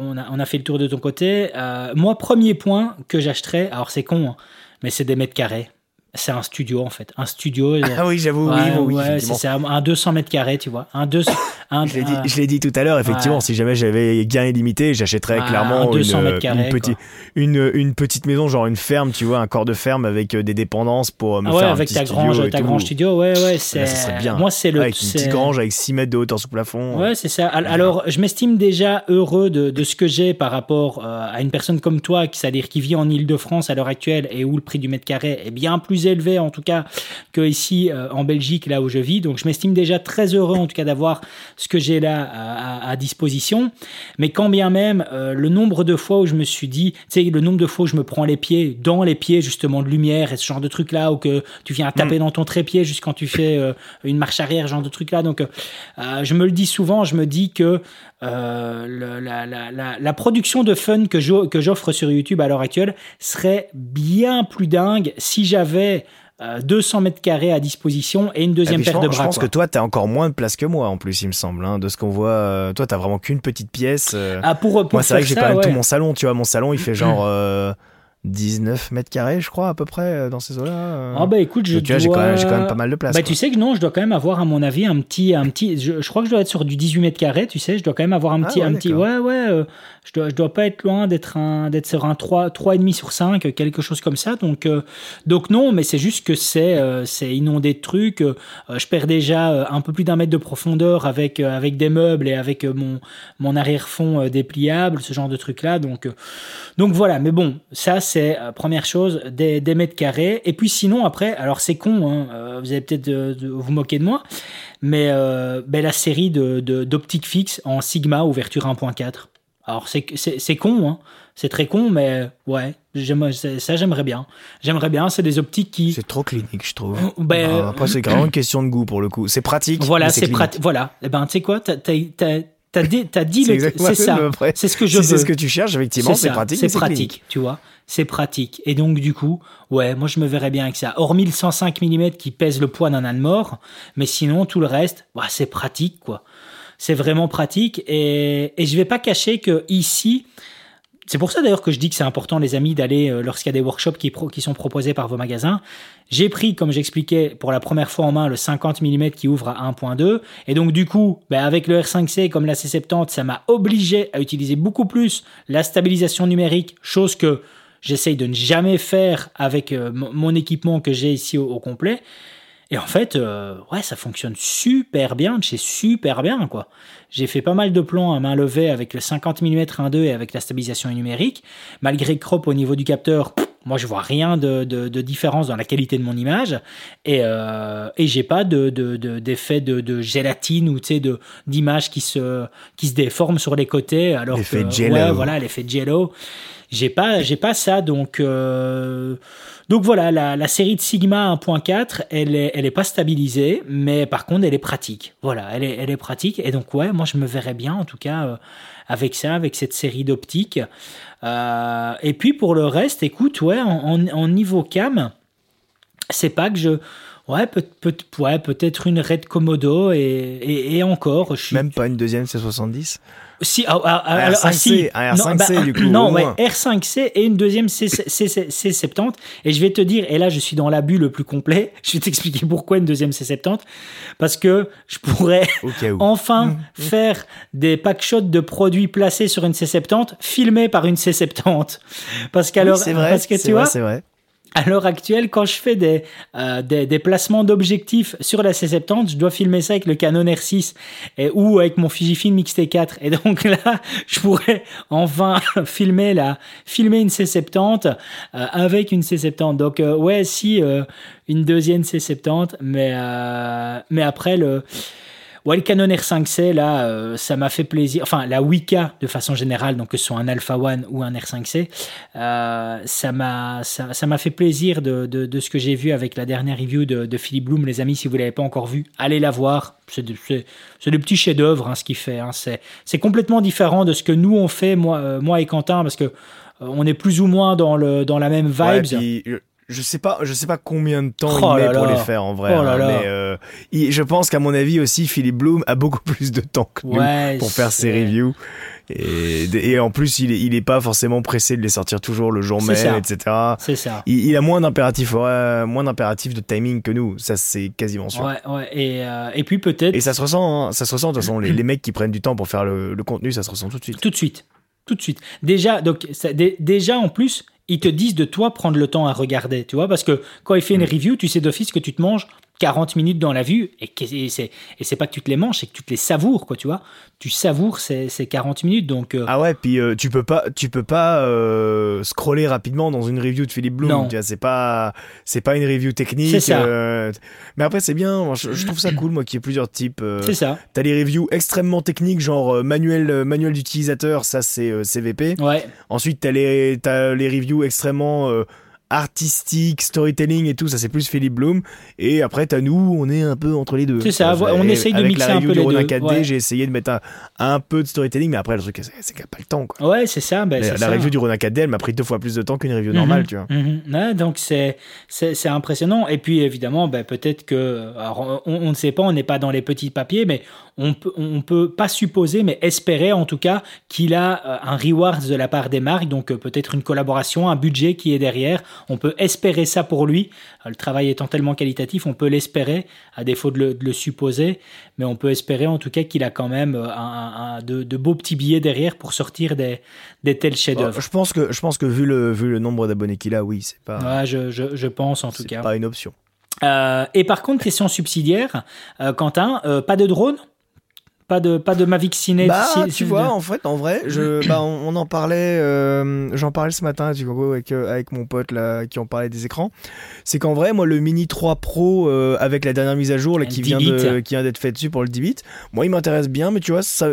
on, a, on a fait le tour de ton côté. Euh, moi, premier point que j'achèterais, alors c'est con, hein, mais c'est des mètres carrés. C'est un studio en fait, un studio. Ah oui, j'avoue, ouais, oui, oui, ouais, c'est ça, un 200 mètres carrés, tu vois, un 200, un, Je l'ai dit, un- je l'ai dit tout à l'heure, effectivement, Ouais. si jamais j'avais gain illimité, j'achèterais Ah, clairement un 200 une, carrés, une, petite, une, une petite maison, genre une ferme, tu vois, un corps de ferme avec euh, des dépendances pour euh, me Ah ouais, faire un avec petit ta studio grange, et ta tout. grange studio, ouais, ouais, c'est. Là, ça serait bien. Moi, c'est le. avec une petite grange avec 6 mètres de hauteur sous plafond. Ouais, c'est ça. Al- Alors, je m'estime déjà heureux de, de ce que j'ai par rapport euh, à une personne comme toi, qui- c'est-à-dire qui vit en Ile-de-France à l'heure actuelle et où le prix du mètre carré est bien plus élevé, en tout cas, que ici euh, en Belgique, là où je vis. Donc, je m'estime déjà très heureux, en tout cas, d'avoir ce que j'ai là à, à- à disposition. Mais quand bien même, euh, le nombre de fois où je me suis dit, tu sais, le nombre de fois où je me prends les pieds, dans les pieds, justement, de lumière et ce genre de trucs-là, ou que tu viens taper dans ton trépied juste quand tu fais euh, une marche arrière, genre de trucs-là. Donc, euh, euh, je me le dis souvent, je me dis que euh, le- la, la- la- la production de fun que j'o- que j'offre sur YouTube à l'heure actuelle serait bien plus dingue si j'avais euh, 200 mètres carrés à disposition et une deuxième je paire pense, de je bras. pense quoi. que toi, t'as encore moins de place que moi, en plus, il me semble, hein, de ce qu'on voit. euh, toi, t'as vraiment qu'une petite pièce. euh. Ah, pour, pour moi, c'est vrai que j'ai quand même tout ouais. mon salon, tu vois. Mon salon, il fait genre euh, 19 mètres carrés, je crois, à peu près, euh, dans ces eaux-là. euh. Ah bah écoute, je j'ai dois... quand, même- j'ai quand même pas mal de place. Bah quoi. tu sais que non, je dois quand même avoir à mon avis un petit, un petit. Je, je crois que je dois être sur du 18 mètres carrés, tu sais. Je dois quand même avoir un Ah petit, ouais, un petit. Ouais ouais. euh, je dois, je dois pas être loin d'être un, d'être sur un 3, 3,5 sur 5, quelque chose comme ça. Donc, euh, donc non, mais c'est juste que c'est, euh, c'est inondé de trucs. Je perds déjà un peu plus d'un mètre de profondeur avec, avec des meubles et avec mon, mon arrière-fond dépliable, ce genre de trucs là. Donc, donc voilà. Mais bon, ça c'est euh, première chose, des, des mètres carrés. Et puis sinon après, alors c'est con, hein, euh, vous allez peut-être vous moquer de moi, mais euh, ben, la série de, d'optique fixe en Sigma ouverture 1.4. Alors c'est, c'est, c'est con, hein. c'est très con, mais ouais, c'est- ça j'aimerais bien. J'aimerais bien, c'est des optiques qui... C'est trop clinique, je trouve. Ben, Ah, Après, c'est vraiment une question de goût pour le coup. C'est pratique. Voilà, c'est pratique. Voilà, et ben tu sais quoi, t'as, t'as, dit, dit C'est le- exactement c'est ça, c'est ce que je Si c'est ce que tu cherches, effectivement, c'est pratique. C'est pratique, tu vois. C'est pratique. Et donc, du coup, ouais, moi, je me verrais bien avec ça. Hormis le 105 mm qui pèse le poids d'un âne mort, mais sinon, tout le reste, bah, c'est pratique, quoi. C'est vraiment pratique. Et, et je vais pas cacher que ici, c'est pour ça d'ailleurs que je dis que c'est important, les amis, d'aller euh, lorsqu'il y a des workshops qui, qui sont proposés par vos magasins. J'ai pris, comme j'expliquais, pour la première fois en main le 50 mm qui ouvre à 1.2. Et donc, du coup, ben, avec le R5C comme la C70, ça m'a obligé à utiliser beaucoup plus la stabilisation numérique, chose que j'essaye de ne jamais faire avec euh, mon équipement que j'ai ici au complet. Et en fait, euh, ouais, ça fonctionne super bien, c'est super bien, quoi. J'ai fait pas mal de plans à main levée avec le 50 mm 1.2 et avec la stabilisation numérique. Malgré crop au niveau du capteur, moi je vois rien de, de, différence dans la qualité de mon image et, euh, et j'ai pas de, d'effet de, de, gélatine ou de d'image qui se qui se déforme sur les côtés alors l'effet jello. ouais, voilà l'effet jello j'ai pas j'ai pas ça donc euh, donc voilà, la, série de Sigma 1.4, elle est, elle est pas stabilisée, mais par contre, elle est pratique. Voilà, elle est, elle est pratique. Et donc, ouais, moi, je me verrais bien, en tout cas, euh, avec ça, avec cette série d'optiques. Euh, et puis, pour le reste, écoute, ouais, en, niveau cam, c'est pas que je. Ouais, peut, peut, ouais, peut-être une Red Komodo et, et, encore. Je suis... Même pas une deuxième C70 si, ah, ah, ah, R5C, si. un R5C non, du coup. Non, ouais, R5C et une deuxième C70. Et je vais te dire, et là je suis dans l'abus le plus complet, je vais t'expliquer pourquoi une deuxième C70. Parce que je pourrais enfin mmh. faire des packshots de produits placés sur une C70, filmés par une C70. Parce qu'alors, oui, parce que tu vrai, vois, c'est vrai à l'heure actuelle, quand je fais des, euh, des, placements d'objectifs sur la C70, je dois filmer ça avec le Canon R6 et, ou avec mon Fujifilm X-T4. Et donc là, je pourrais enfin filmer, la, filmer une C70 euh, avec une C70. Donc euh, ouais, si une deuxième C70, mais, mais après le... Ouais, le Canon R5C, là, euh, ça m'a fait plaisir. Enfin, la Wika, de façon générale, donc que ce soit un Alpha One ou un R5C, euh, ça m'a ça, m'a fait plaisir de, de, de ce que j'ai vu avec la dernière review de, de Philippe Bloom. Les amis, si vous l'avez pas encore vu, allez la voir. C'est des petits chefs-d'œuvre, hein, ce qu'il fait. Hein. C'est complètement différent de ce que nous on fait, moi, euh, moi et Quentin, parce que on est plus ou moins dans, le, dans la même vibe je sais pas, je sais pas combien de temps il met pour les faire en vrai. Oh hein, mais euh, je pense qu'à mon avis aussi, Philippe Bloom a beaucoup plus de temps que nous pour faire ses reviews. Et, et, en plus, il est, il est pas forcément pressé de les sortir toujours le jour même, etc. C'est ça. Il, a moins d'impératifs, moins d'impératifs de timing que nous. Ça, c'est quasiment sûr. Ouais, ouais. Et, euh, et puis peut-être. Et ça se ressent, hein, ça se ressent. De toute façon, les, les, mecs qui prennent du temps pour faire le, le, contenu, ça se ressent tout de suite. Tout de suite. Tout de suite. Déjà, donc, ça, déjà en plus, ils te disent de toi prendre le temps à regarder, tu vois, parce que quand il fait une mm. review, tu sais d'office que tu te manges 40 minutes dans la vue, et, c'est, et c'est pas que tu te les manges, c'est que tu te les savoures, quoi, tu vois. Tu savoures ces, ces 40 minutes, donc... Euh, ah ouais, puis euh, tu peux pas, tu peux pas euh, scroller rapidement dans une review de Philippe Bloom, tu c'est pas, c'est pas une review technique. Ça. mais après, c'est bien, je, trouve ça cool, moi, qu'il y ait plusieurs types. c'est ça. T'as les reviews extrêmement techniques, genre manuel, manuel d'utilisateur, ça c'est CVP. Ouais. Ensuite, t'as les, t'as les reviews extrêmement artistique, storytelling et tout, ça c'est plus Philippe Bloom. Et après, t'as nous, on est un peu entre les deux. C'est ça, on essaye de mixer un peu les deux. 4D, j'ai essayé de mettre un, peu de storytelling, mais après, le truc, c'est qu'il n'y a pas le temps. Quoi. Ouais, c'est ça. Ben, la, review du Ronin 4D, elle m'a pris deux fois plus de temps qu'une review normale, mhm. tu vois. Mhm. donc c'est, c'est, impressionnant. Et puis évidemment, ben, peut-être que, on, on, ne sait pas, on n'est pas dans les petits papiers, mais on peut, on peut pas supposer, mais espérer en tout cas qu'il a euh, un reward de la part des marques, donc euh, peut-être une collaboration, un budget qui est derrière. On peut espérer ça pour lui. Euh, le travail étant tellement qualitatif, on peut l'espérer, à défaut de le, supposer, mais on peut espérer en tout cas qu'il a quand même un, de, beaux petits billets derrière pour sortir des, des tels chefs-d'œuvre. je pense que, je pense que vu le, vu le nombre d'abonnés qu'il a, oui, c'est pas. Ouais, je, je, je pense en tout cas. C'est pas une option. et par contre, question subsidiaire, Quentin, pas de drone? Pas de, pas de Mavic Ciné. Bah, tu vois, en fait, en vrai, je, bah, on, en parlait, euh, j'en parlais ce matin, tu vois, avec, euh, avec mon pote là, qui en parlait des écrans. C'est qu'en vrai, moi, le Mini 3 Pro euh, avec la dernière mise à jour là, qui, vient de, qui vient d'être faite dessus pour le 10 bits, moi, il m'intéresse bien, mais tu vois, ça,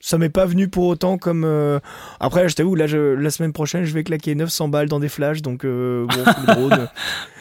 ça m'est pas venu pour autant comme euh... après je t'avoue là je... la semaine prochaine je vais claquer 900 balles dans des flashs donc euh, bon le drone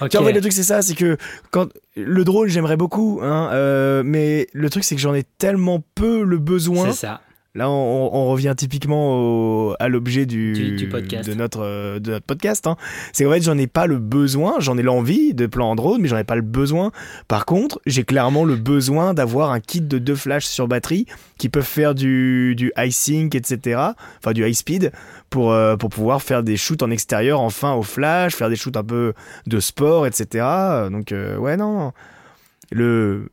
okay. en fait le truc c'est ça c'est que quand le drone j'aimerais beaucoup hein, euh, mais le truc c'est que j'en ai tellement peu le besoin c'est ça Là, on, revient typiquement à l'objet du, podcast. de notre de notre podcast. Hein. C'est qu'en fait, j'en ai pas le besoin, j'en ai l'envie de plan Android, mais j'en ai pas le besoin. Par contre, j'ai clairement le besoin d'avoir un kit de deux flashs sur batterie qui peuvent faire du du high sync, etc. Enfin, du high speed pour euh, pour pouvoir faire des shoots en extérieur, enfin au flash, faire des shoots un peu de sport, etc. Donc euh, ouais, non le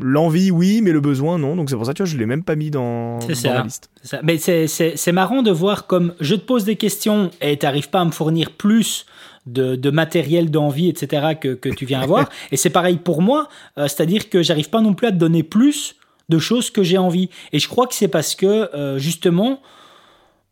l'envie oui mais le besoin non donc c'est pour ça que je l'ai même pas mis dans, dans la liste ça. mais c'est marrant de voir comme je te pose des questions et t'arrives pas à me fournir plus de, de matériel d'envie, etc., que, que tu viens avoir. Et c'est pareil pour moi, euh, c'est-à-dire que j'arrive pas non plus à te donner plus de choses que j'ai envie. Et je crois que c'est parce que, euh, justement,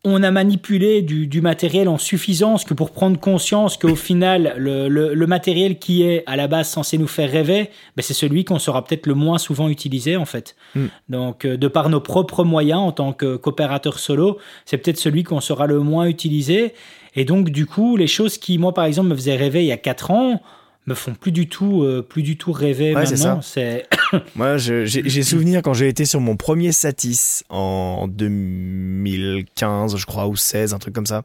on a manipulé du, du, matériel en suffisance que pour prendre conscience qu'au final, le, le, le, matériel qui est à la base censé nous faire rêver, ben c'est celui qu'on sera peut-être le moins souvent utilisé en fait. Mm. Donc, euh, de par nos propres moyens en tant que coopérateur solo, c'est peut-être celui qu'on sera le moins utilisé. Et donc, du coup, les choses qui, moi par exemple, me faisaient rêver il y a 4 ans, me font plus du tout, euh, plus du tout rêver ouais, maintenant. C'est moi, j'ai souvenir quand j'ai été sur mon premier Satis en 2015, je crois, ou 16, un truc comme ça.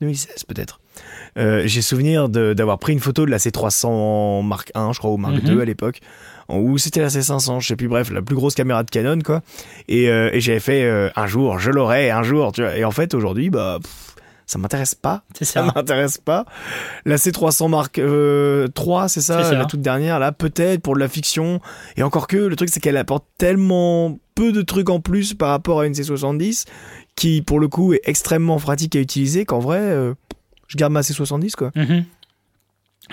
2016 peut-être. Euh, j'ai souvenir d'avoir pris une photo de la C300 Mark 1, je crois, ou Mark mm -hmm. 2 à l'époque, ou c'était la C500, je sais plus, bref, la plus grosse caméra de Canon, quoi. Et, euh, et j'avais fait euh, un jour, je l'aurai, un jour, tu vois. Et en fait, aujourd'hui, bah. Pff, ça m'intéresse pas. Ça. Ça m'intéresse pas. La C300 Mark euh, 3, c'est ça, ça, la toute dernière, là, peut-être pour de la fiction. Et encore que, le truc, c'est qu'elle apporte tellement peu de trucs en plus par rapport à une C70 qui, pour le coup, est extrêmement pratique à utiliser qu'en vrai, euh, je garde ma C70, quoi. Mm -hmm.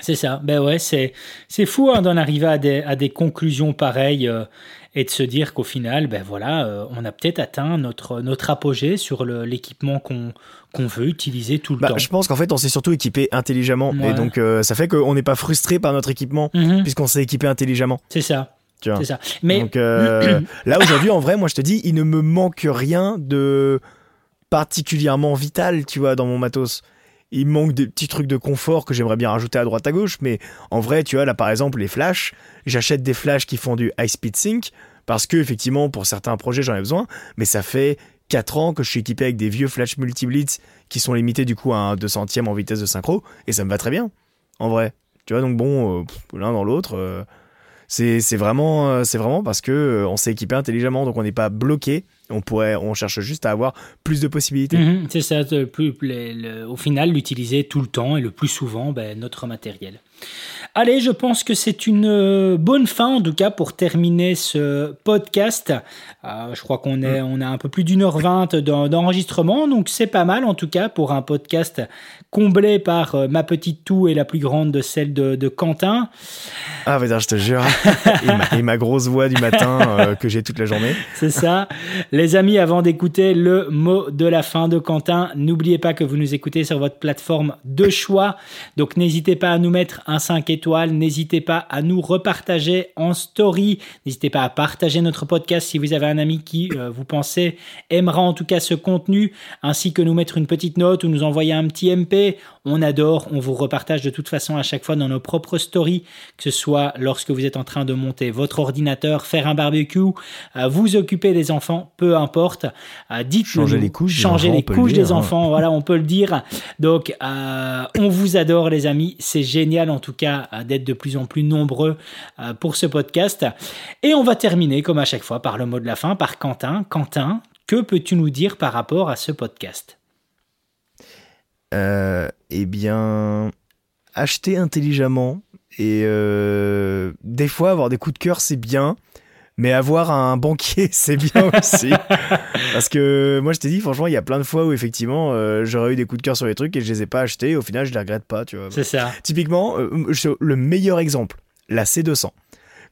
C'est ça. Ben ouais, c'est c'est fou hein, d'en arriver à des, à des conclusions pareilles euh, et de se dire qu'au final, ben voilà, euh, on a peut-être atteint notre notre apogée sur l'équipement qu'on qu'on veut utiliser tout le bah, temps. Je pense qu'en fait, on s'est surtout équipé intelligemment ouais. et donc euh, ça fait qu'on n'est pas frustré par notre équipement mm -hmm. puisqu'on s'est équipé intelligemment. C'est ça. C'est ça. Mais donc euh, là aujourd'hui, en vrai, moi je te dis, il ne me manque rien de particulièrement vital, tu vois, dans mon matos il manque des petits trucs de confort que j'aimerais bien rajouter à droite à gauche, mais en vrai, tu vois, là par exemple, les flashs, j'achète des flashs qui font du high speed sync parce que effectivement, pour certains projets, j'en ai besoin, mais ça fait 4 ans que je suis équipé avec des vieux flash multi-blitz qui sont limités du coup à un 200ème en vitesse de synchro et ça me va très bien, en vrai. Tu vois, donc bon, euh, l'un dans l'autre. Euh, c'est vraiment c'est vraiment parce que euh, on s'est équipé intelligemment donc on n'est pas bloqué on pourrait on cherche juste à avoir plus de possibilités. Mmh, c'est ça le plus, le, le, au final l'utiliser tout le temps et le plus souvent ben, notre matériel. Allez, je pense que c'est une bonne fin en tout cas pour terminer ce podcast. Euh, je crois qu'on est, on a un peu plus d'une heure vingt d'enregistrement, donc c'est pas mal en tout cas pour un podcast comblé par euh, ma petite toux et la plus grande de celle de, de Quentin. Ah, mais je te jure. et, ma, et, ma, grosse voix du matin euh, que j'ai toute la journée. C'est ça. Les amis, avant d'écouter le mot de la fin de Quentin, n'oubliez pas que vous nous écoutez sur votre plateforme de choix. Donc n'hésitez pas à nous mettre un 5 étoiles. N'hésitez pas à nous repartager en story. N'hésitez pas à partager notre podcast si vous avez un ami qui, euh, vous pensez, aimera en tout cas ce contenu, ainsi que nous mettre une petite note ou nous envoyer un petit MP. On adore, on vous repartage de toute façon à chaque fois dans nos propres stories, que ce soit lorsque vous êtes en train de monter votre ordinateur, faire un barbecue, euh, vous occuper des enfants, peu importe. Euh, dites changer les couches, changer les enfants, couches des enfants, voilà, on peut le dire. Donc, euh, on vous adore les amis, c'est génial en tout cas d'être de plus en plus nombreux pour ce podcast. Et on va terminer comme à chaque fois par le mot de la fin, par Quentin. Quentin, que peux-tu nous dire par rapport à ce podcast? Eh bien, acheter intelligemment et euh, des fois avoir des coups de cœur, c'est bien. Mais avoir un banquier, c'est bien aussi. Parce que moi, je t'ai dit, franchement, il y a plein de fois où effectivement, euh, j'aurais eu des coups de cœur sur les trucs et je les ai pas achetés. Et au final, je les regrette pas, tu vois. C'est ça. Typiquement, euh, le meilleur exemple, la C200.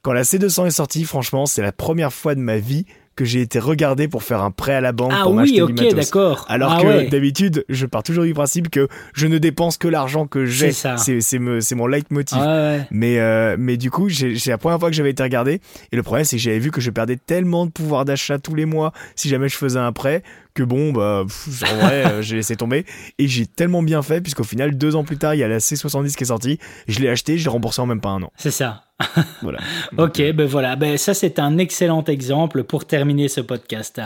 Quand la C200 est sortie, franchement, c'est la première fois de ma vie que j'ai été regardé pour faire un prêt à la banque ah pour oui, m'acheter okay, du matos. d'accord. Alors ah que ouais. d'habitude, je pars toujours du principe que je ne dépense que l'argent que j'ai. C'est c'est mon leitmotiv. Ah ouais. Mais euh, mais du coup, c'est la première fois que j'avais été regardé et le problème c'est que j'avais vu que je perdais tellement de pouvoir d'achat tous les mois si jamais je faisais un prêt que bon bah pff, en vrai euh, j'ai laissé tomber. Et j'ai tellement bien fait puisqu'au final deux ans plus tard il y a la C70 qui est sortie. Je l'ai acheté je l'ai remboursé en même pas un an. C'est ça. Voilà. Ok ben voilà. Ben ça c'est un excellent exemple pour terminer ce podcast.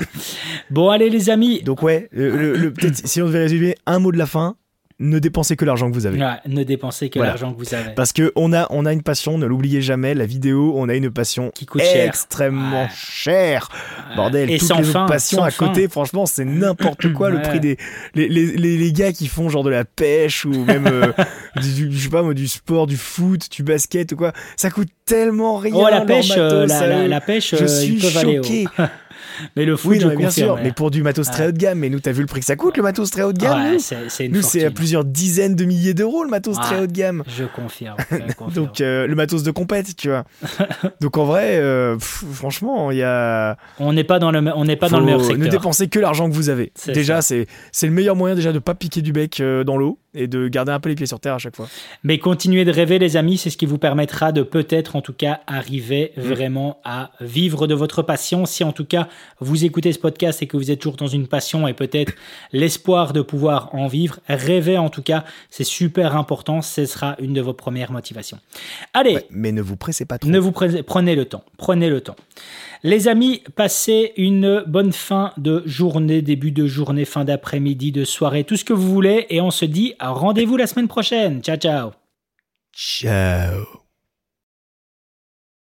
Bon allez les amis. Donc ouais le, le, le peut-être si on devait résumer un mot de la fin ne dépensez que l'argent que vous avez. Ouais, ne dépensez que voilà. l'argent que vous avez. Parce que on a, on a une passion, ne l'oubliez jamais, la vidéo, on a une passion qui coûte cher. extrêmement ouais. chère. Bordel, Et toutes sans les fin, autres passions à côté, fin. franchement, c'est n'importe quoi le prix des les, les, les, les, gars qui font genre de la pêche ou même euh, du, je sais pas moi du sport, du foot, du basket ou quoi. Ça coûte tellement rien. Oh la pêche, matos, la, la, la, pêche, je suis choqué. aller, oh. Mais le foot, Oui, je non, mais bien sûr, mais pour du matos très haut de gamme. Mais nous, t'as vu le prix que ça coûte, le matos très haut de gamme nous c'est Nous, c'est à plusieurs dizaines de milliers d'euros, le matos très haut de gamme. Je confirme. je confirme. Donc, euh, le matos de compète, tu vois. Donc, en vrai, euh, pff, franchement, il y a. on n'est pas dans le, on n'est pas dans le meilleur secteur. Ne dépensez que l'argent que vous avez. Déjà, c'est c'est le meilleur moyen déjà de pas piquer du bec euh, dans l'eau et de garder un peu les pieds sur terre à chaque fois. Mais continuez de rêver, les amis, c'est ce qui vous permettra de peut-être, en tout cas, arriver vraiment à vivre de votre passion. Si en tout cas vous écoutez ce podcast et que vous êtes toujours dans une passion et peut-être l'espoir de pouvoir en vivre, rêvez en tout cas, c'est super important. Ce sera une de vos premières motivations. Allez, Ouais, mais ne vous pressez pas trop. ne vous prenez, prenez le temps, prenez le temps. Les amis, passez une bonne fin de journée, début de journée, fin d'après-midi, de soirée, tout ce que vous voulez, et on se dit rendez-vous la semaine prochaine. Ciao, ciao. Ciao.